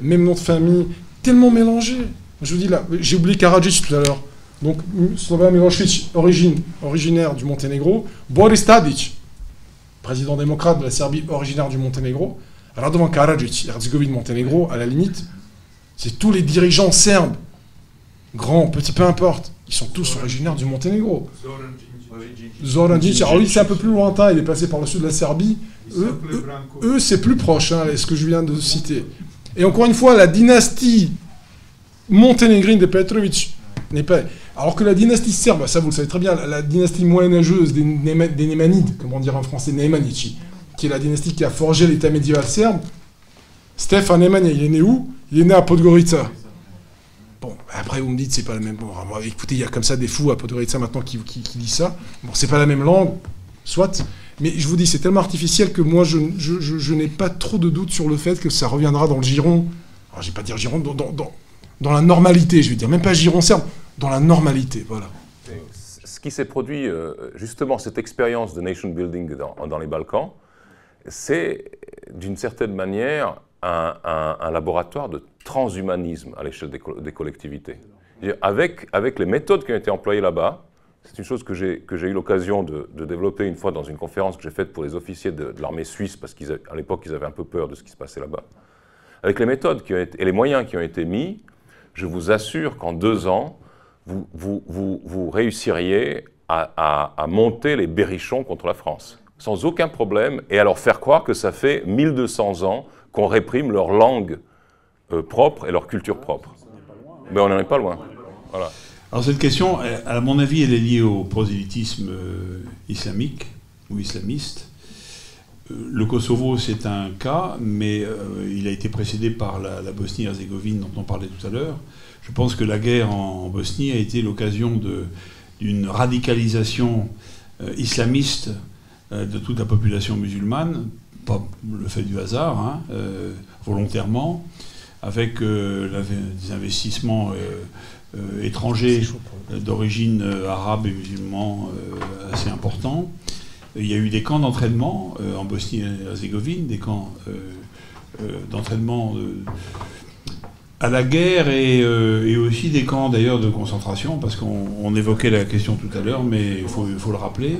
même nom de famille, tellement mélangé. Je vous dis là, j'ai oublié Karadzic tout à l'heure. Donc, Slobodan Milosevic, origine, originaire du Monténégro. Boris Tadic, président démocrate de la Serbie, originaire du Monténégro. Radovan Karadzic, Herzégovine, Monténégro, à la limite, c'est tous les dirigeants serbes grand, petit, peu importe. Ils sont tous originaires du Monténégro. Zoran Djindjic, alors lui c'est un peu plus lointain, il est passé par le sud de la Serbie. Eux, c'est plus proche, hein, ce que je viens de citer. Et encore une fois, la dynastie monténégrine de Petrovic n'est pas... Alors que la dynastie serbe, ça vous le savez très bien, la, dynastie moyenâgeuse des, des Némanides, comment dire en français, Nemanici, qui est la dynastie qui a forgé l'état médiéval serbe, Stefan Nemanja, il est né où? Il est né à Podgorica. Bon, après vous me dites c'est pas la même. Bon, écoutez, il y a comme ça des fous à Podgorica maintenant qui, qui, qui disent ça. Bon, c'est pas la même langue, soit. Mais je vous dis, c'est tellement artificiel que moi, je, je, je, n'ai pas trop de doute sur le fait que ça reviendra dans le giron. Alors, je vais pas dire giron, dans, dans, dans, la normalité, je vais dire. Même pas giron serbe, dans la normalité, voilà. Ce qui s'est produit, euh, justement, cette expérience de nation building dans, dans les Balkans, c'est d'une certaine manière un, laboratoire de transhumanisme à l'échelle des, collectivités. Avec, avec les méthodes qui ont été employées là-bas, c'est une chose que j'ai eu l'occasion de, développer une fois dans une conférence que j'ai faite pour les officiers de, l'armée suisse, parce qu'à l'époque, ils avaient un peu peur de ce qui se passait là-bas. Avec les méthodes et les moyens qui ont été mis, je vous assure qu'en deux ans, vous, vous, vous, réussiriez à, à, monter les berrichons contre la France, sans aucun problème, et à leur faire croire que ça fait 1200 ans qu'on réprime leur langue euh, propre et leur culture propre. Mais on n'en est pas loin. Alors cette question, à mon avis, elle est liée au prosélytisme islamique ou islamiste. Le Kosovo, c'est un cas, mais il a été précédé par la, Bosnie-Herzégovine dont on parlait tout à l'heure. Je pense que la guerre en, Bosnie a été l'occasion d'une radicalisation islamiste de toute la population musulmane, pas le fait du hasard, hein, euh, volontairement, avec euh, des investissements euh, étrangers d'origine arabe et musulman assez importants. Il y a eu des camps d'entraînement en Bosnie-Herzégovine, des camps d'entraînement à la guerre et, aussi des camps d'ailleurs de concentration, parce qu'on évoquait la question tout à l'heure, mais il faut, le rappeler.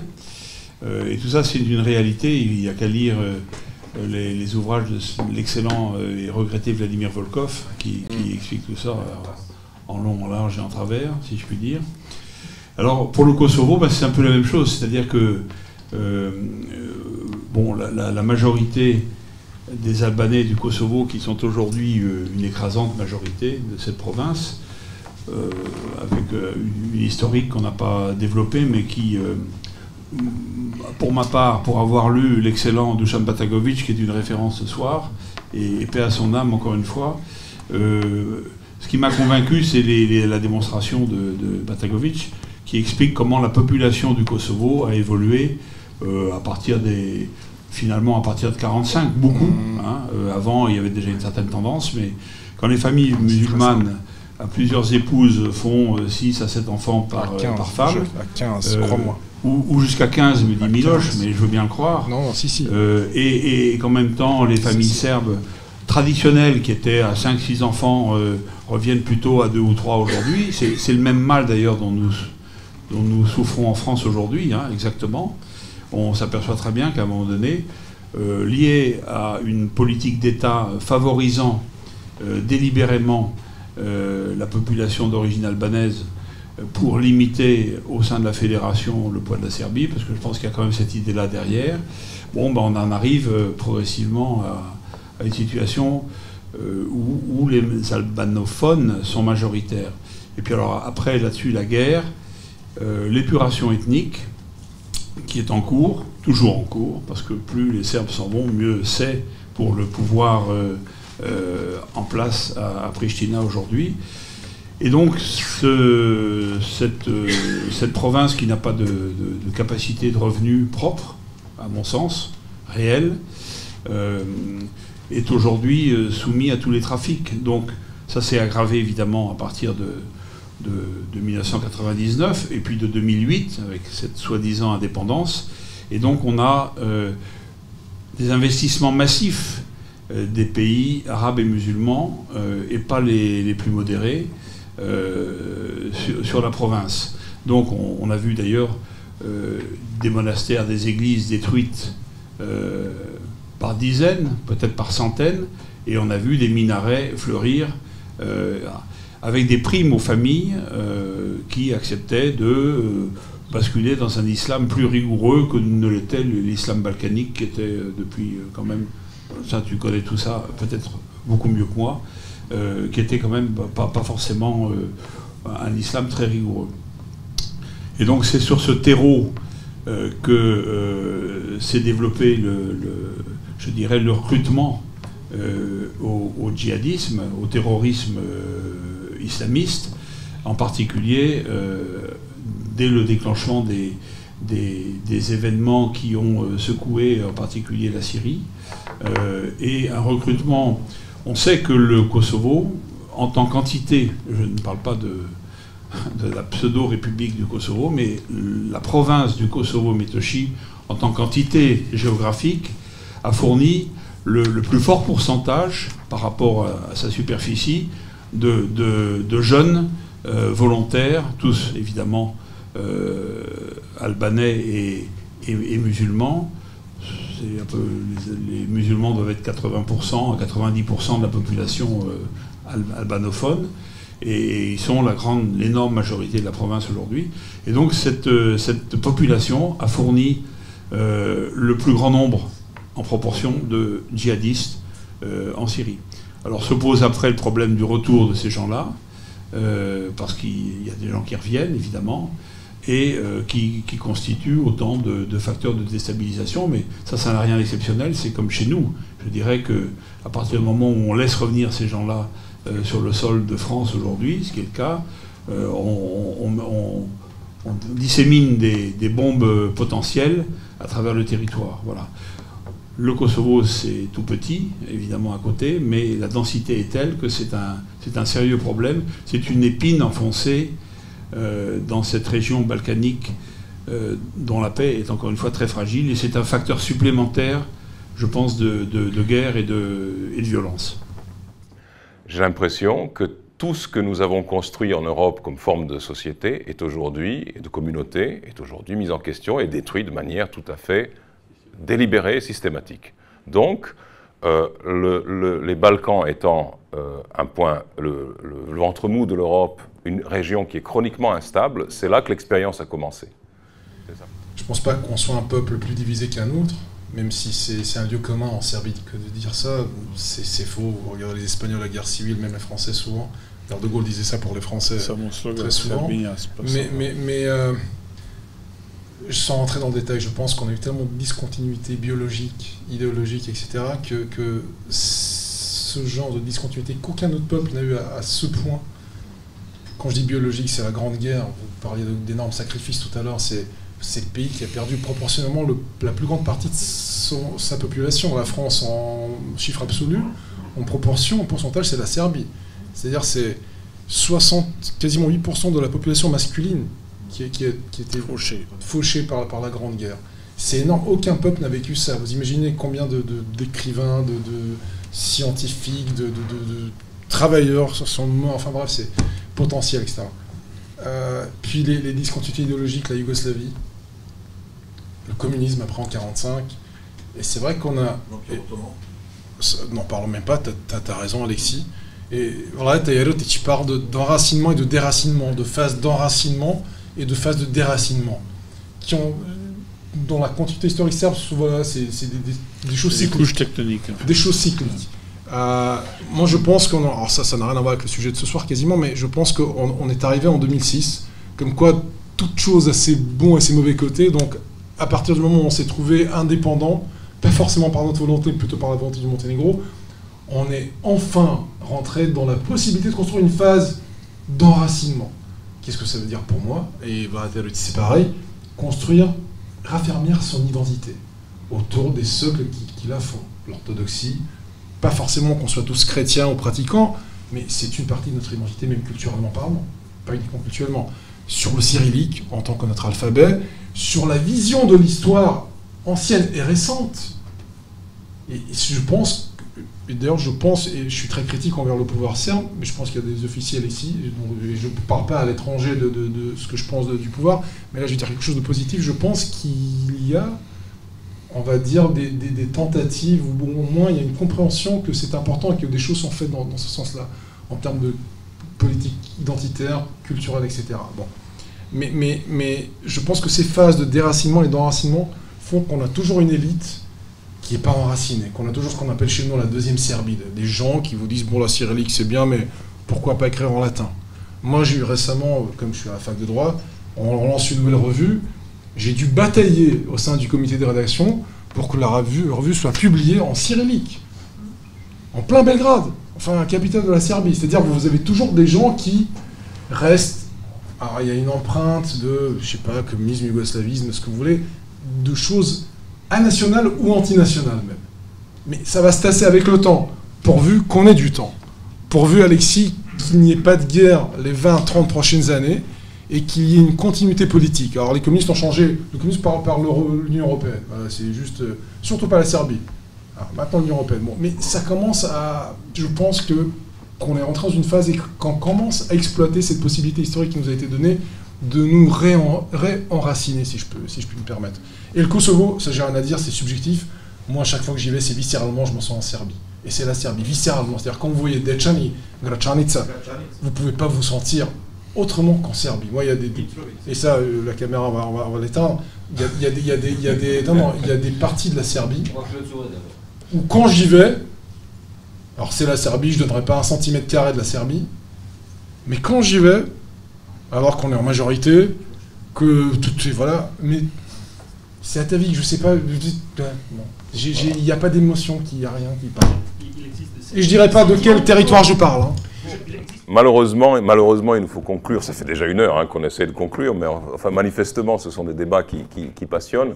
Euh, et tout ça, c'est une réalité. Il n'y a qu'à lire euh, les, ouvrages de l'excellent euh, et regretté Vladimir Volkov, qui, mm. explique tout ça en long, en large et en travers, si je puis dire. Alors, pour le Kosovo, bah, c'est un peu la même chose. C'est-à-dire que bon, la, majorité des Albanais du Kosovo, qui sont aujourd'hui une écrasante majorité de cette province, avec une historique qu'on n'a pas développée, mais qui pour ma part, pour avoir lu l'excellent Dusan Batagovic, qui est une référence ce soir, et, paix à son âme encore une fois, euh, ce qui m'a convaincu, c'est la démonstration de, Batagovic, qui explique comment la population du Kosovo a évolué euh, à partir des, finalement à partir de 45, beaucoup. Mmh. Hein. Euh, avant, il y avait déjà une certaine tendance, mais quand les familles musulmanes à plusieurs épouses font 6 à 7 enfants par, par femme. À 15, crois-moi ou, jusqu'à 15, me dit Miloche, mais je veux bien le croire. Non, si, si. Euh, et, qu'en même temps, les familles serbes traditionnelles, qui étaient à 5-6 enfants, euh, reviennent plutôt à 2 ou 3 aujourd'hui. C'est le même mal d'ailleurs dont nous, dont nous souffrons en France aujourd'hui, hein, exactement. On s'aperçoit très bien qu'à un moment donné, euh, lié à une politique d'État favorisant délibérément la population d'origine albanaise, pour limiter au sein de la fédération le poids de la Serbie, parce que je pense qu'il y a quand même cette idée-là derrière. Bon, ben on en arrive euh, progressivement à, une situation euh, où, les albanophones sont majoritaires. Et puis alors après là-dessus la guerre, euh, l'épuration ethnique qui est en cours, toujours en cours, parce que plus les Serbes s'en vont, mieux c'est pour le pouvoir en place à, à Pristina aujourd'hui. Et donc, euh, cette, province qui n'a pas de, capacité de revenus propre, à mon sens, réelle, euh, est aujourd'hui euh, soumise à tous les trafics. Donc, ça s'est aggravé évidemment à partir de, 1999 et puis de 2008 avec cette soi-disant indépendance. Et donc, on a des investissements massifs des pays arabes et musulmans et pas les plus modérés euh, sur, la province. Donc on, a vu d'ailleurs euh, des monastères, des églises détruites euh, par dizaines, peut-être par centaines, et on a vu des minarets fleurir avec des primes aux familles qui acceptaient de basculer dans un islam plus rigoureux que ne l'était l'islam balkanique qui était depuis quand même, ça tu connais tout ça peut-être beaucoup mieux que moi, euh, qui était quand même pas, forcément euh, un islam très rigoureux. Et donc c'est sur ce terreau euh, que s'est développé le, je dirais, le recrutement au, djihadisme, au terrorisme islamiste, en particulier dès le déclenchement des, des, événements qui ont secoué en particulier la Syrie, et un recrutement on sait que le Kosovo, en tant qu'entité, je ne parle pas de, la pseudo-république du Kosovo, mais la province du Kosovo-Metochi, en tant qu'entité géographique, a fourni le, plus fort pourcentage par rapport à, sa superficie de, jeunes euh, volontaires, tous évidemment euh, albanais et musulmans, les, musulmans doivent être 80%, 90% de la population euh, albanophone, et ils sont la grande, l'énorme majorité de la province aujourd'hui. Et donc cette, euh, population a fourni euh, le plus grand nombre en proportion de djihadistes en Syrie. Alors se pose après le problème du retour de ces gens-là. parce qu'il y a des gens qui reviennent, évidemment, et qui, constituent autant de, facteurs de déstabilisation. Mais ça, ça n'a rien d'exceptionnel, c'est comme chez nous. Je dirais que à partir du moment où on laisse revenir ces gens-là sur le sol de France aujourd'hui, ce qui est le cas, on, dissémine des, bombes potentielles à travers le territoire. Voilà. Le Kosovo, c'est tout petit, évidemment, à côté, mais la densité est telle que c'est un, un, sérieux problème. C'est une épine enfoncée euh, dans cette région balkanique euh, dont la paix est encore une fois très fragile. Et c'est un facteur supplémentaire, je pense, de, guerre et de, violence. J'ai l'impression que tout ce que nous avons construit en Europe comme forme de société est aujourd'hui, et de communauté, est aujourd'hui mis en question et détruit de manière tout à fait délibérée et systématique. Donc, euh, les Balkans étant euh, un point, le, ventre mou de l'Europe, une région qui est chroniquement instable, c'est là que l'expérience a commencé. Je ne pense pas qu'on soit un peuple plus divisé qu'un autre, même si c'est un lieu commun en Serbie que de dire ça, c'est faux. Vous regardez les Espagnols, la guerre civile, même les Français souvent. de Gaulle disait ça pour les Français très souvent. Hein, mais, mais, mais euh, sans rentrer dans le détail, je pense qu'on a eu tellement de discontinuité biologique, idéologique, etc., que, que ce genre de discontinuité qu'aucun autre peuple n'a eu à, ce point. Quand je dis biologique, c'est la Grande Guerre. Vous parliez d'énormes sacrifices tout à l'heure. C'est le pays qui a perdu proportionnellement la plus grande partie de sa population. La France, en chiffre absolu, en proportion, en pourcentage, c'est la Serbie. C'est-à-dire c'est 60, quasiment 8% de la population masculine qui, qui, qui était fauché, par, par la Grande Guerre. C'est énorme, aucun peuple n'a vécu ça. Vous imaginez combien d'écrivains, de, de, scientifiques, de, travailleurs sont morts, enfin bref, c'est potentiel, etc. Euh, puis les, les, discontinuités idéologiques, la Yougoslavie, le communisme après en 1945, et c'est vrai qu'on a... N'en parlons même pas, tu as, raison Alexis. Et voilà, tu parles d'enracinement et de déracinement, de phase d'enracinement et de phase de déracinement, qui ont, dans la continuité historique serbe, voilà, c'est des, choses cycliques. couches tectoniques. Des choses cycliques. Euh, moi, je pense qu'on. Alors, ça, ça n'a rien à voir avec le sujet de ce soir quasiment, mais je pense qu'on on est arrivé en 2006, comme quoi toute chose a ses bons et ses mauvais côtés. Donc, à partir du moment où on s'est trouvé indépendant, pas forcément par notre volonté, plutôt par la volonté du Monténégro, on est enfin rentré dans la possibilité de construire une phase d'enracinement. Qu'est-ce que ça veut dire pour moi Et c'est pareil, construire, raffermir son identité autour des socles qui, la font. L'orthodoxie, pas forcément qu'on soit tous chrétiens ou pratiquants, mais c'est une partie de notre identité, même culturellement parlant, pas uniquement culturellement. Sur le cyrillique, en tant que notre alphabet, sur la vision de l'histoire ancienne et récente. Et je pense et d'ailleurs, je pense, et je suis très critique envers le pouvoir serbe, mais je pense qu'il y a des officiels ici, et, je ne parle pas à l'étranger de, ce que je pense du pouvoir, mais là je vais dire quelque chose de positif. Je pense qu'il y a, on va dire, des, tentatives, ou au moins il y a une compréhension que c'est important et que des choses sont faites dans, ce sens-là, en termes de politique identitaire, culturelle, etc. Bon. Mais, mais, mais je pense que ces phases de déracinement et d'enracinement font qu'on a toujours une élite qui n'est pas enraciné, qu'on a toujours ce qu'on appelle chez nous la deuxième Serbie, des gens qui vous disent bon la cyrillique c'est bien, mais pourquoi pas écrire en latin? Moi j'ai eu récemment, comme je suis à la fac de droit, on lance une nouvelle revue, j'ai dû batailler au sein du comité de rédaction pour que la revue, soit publiée en cyrillique, en plein Belgrade, enfin capitale de la Serbie. C'est-à-dire que vous avez toujours des gens qui restent. Alors il y a une empreinte de, je sais pas, communisme, yougoslavisme, ce que vous voulez, de choses national ou antinational même. Mais ça va se tasser avec le temps, pourvu qu'on ait du temps. Pourvu, Alexis, qu'il n'y ait pas de guerre les 20-30 prochaines années et qu'il y ait une continuité politique. Alors les communistes ont changé, le communisme par, par l'Union Européenne, c'est juste, euh, surtout pas la Serbie. maintenant l'Union Européenne. Bon, mais ça commence à, je pense que qu'on est rentré dans une phase et qu'on commence à exploiter cette possibilité historique qui nous a été donnée de nous réenraciner, si je peux, si je puis me permettre. Et le Kosovo, ça j'ai rien à dire, c'est subjectif. Moi, à chaque fois que j'y vais, c'est viscéralement, je me sens en Serbie. Et c'est la Serbie, viscéralement. C'est-à-dire, quand vous voyez Dečani, Gračanica, vous ne pouvez pas vous sentir autrement qu'en Serbie. Moi, il y a des. Et ça, euh, la caméra, on va, l'éteindre. Il y a, des, il y a, des, il y a des, non, non, il y a des parties de la Serbie où, quand j'y vais, alors c'est la Serbie, je ne donnerai pas un centimètre carré de la Serbie, Mais quand j'y vais, alors qu'on est en majorité, que tout est. Voilà, mais c'est à ta vie, je sais pas. Il n'y a pas d'émotion, il n'y a rien qui parle. Et je dirais pas de quel territoire je parle. Hein. Malheureusement, malheureusement, il nous faut conclure. Ça fait déjà une heure hein, qu'on essaie de conclure, mais enfin, manifestement, ce sont des débats qui, passionnent.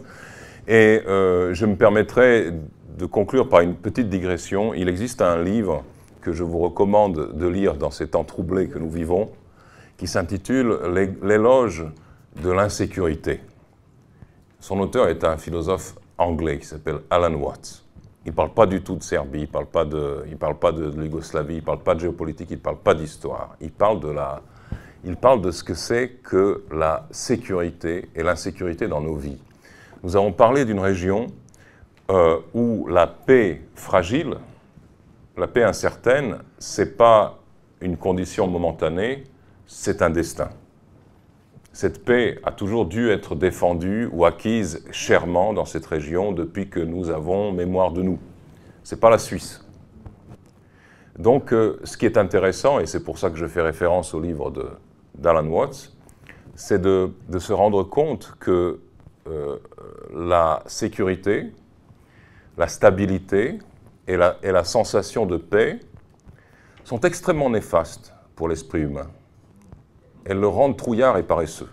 Et euh, je me permettrai de conclure par une petite digression. Il existe un livre que je vous recommande de lire dans ces temps troublés que nous vivons, qui s'intitule L'éloge de l'insécurité. Son auteur est un philosophe anglais qui s'appelle Alan Watts. Il ne parle pas du tout de Serbie, il ne parle pas de, parle pas de, l'Yougoslavie, il ne parle pas de géopolitique, il ne parle pas d'histoire. Il parle de il parle de ce que c'est que la sécurité et l'insécurité dans nos vies. Nous avons parlé d'une région euh, où la paix fragile, la paix incertaine, c'est pas une condition momentanée, c'est un destin. Cette paix a toujours dû être défendue ou acquise chèrement dans cette région depuis que nous avons mémoire de nous. Ce n'est pas la Suisse. Donc, euh, ce qui est intéressant, et c'est pour ça que je fais référence au livre d'Alan Watts, c'est de, se rendre compte que euh, la sécurité, la stabilité et la, et la sensation de paix sont extrêmement néfastes pour l'esprit humain elles le rendent trouillard et paresseux.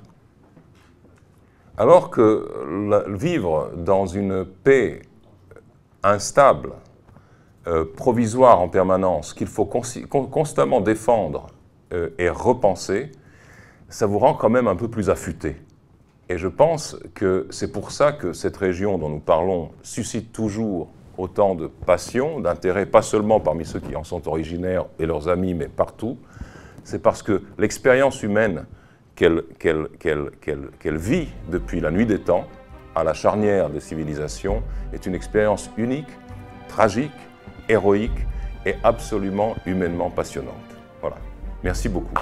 Alors que vivre dans une paix instable, euh, provisoire en permanence, qu'il faut constamment défendre euh, et repenser, ça vous rend quand même un peu plus affûté. Et je pense que c'est pour ça que cette région dont nous parlons suscite toujours autant de passion, d'intérêt, pas seulement parmi ceux qui en sont originaires et leurs amis, mais partout, c'est parce que l'expérience humaine qu'elle vit depuis la nuit des temps, à la charnière des civilisations, est une expérience unique, tragique, héroïque et absolument humainement passionnante. Voilà. Merci beaucoup.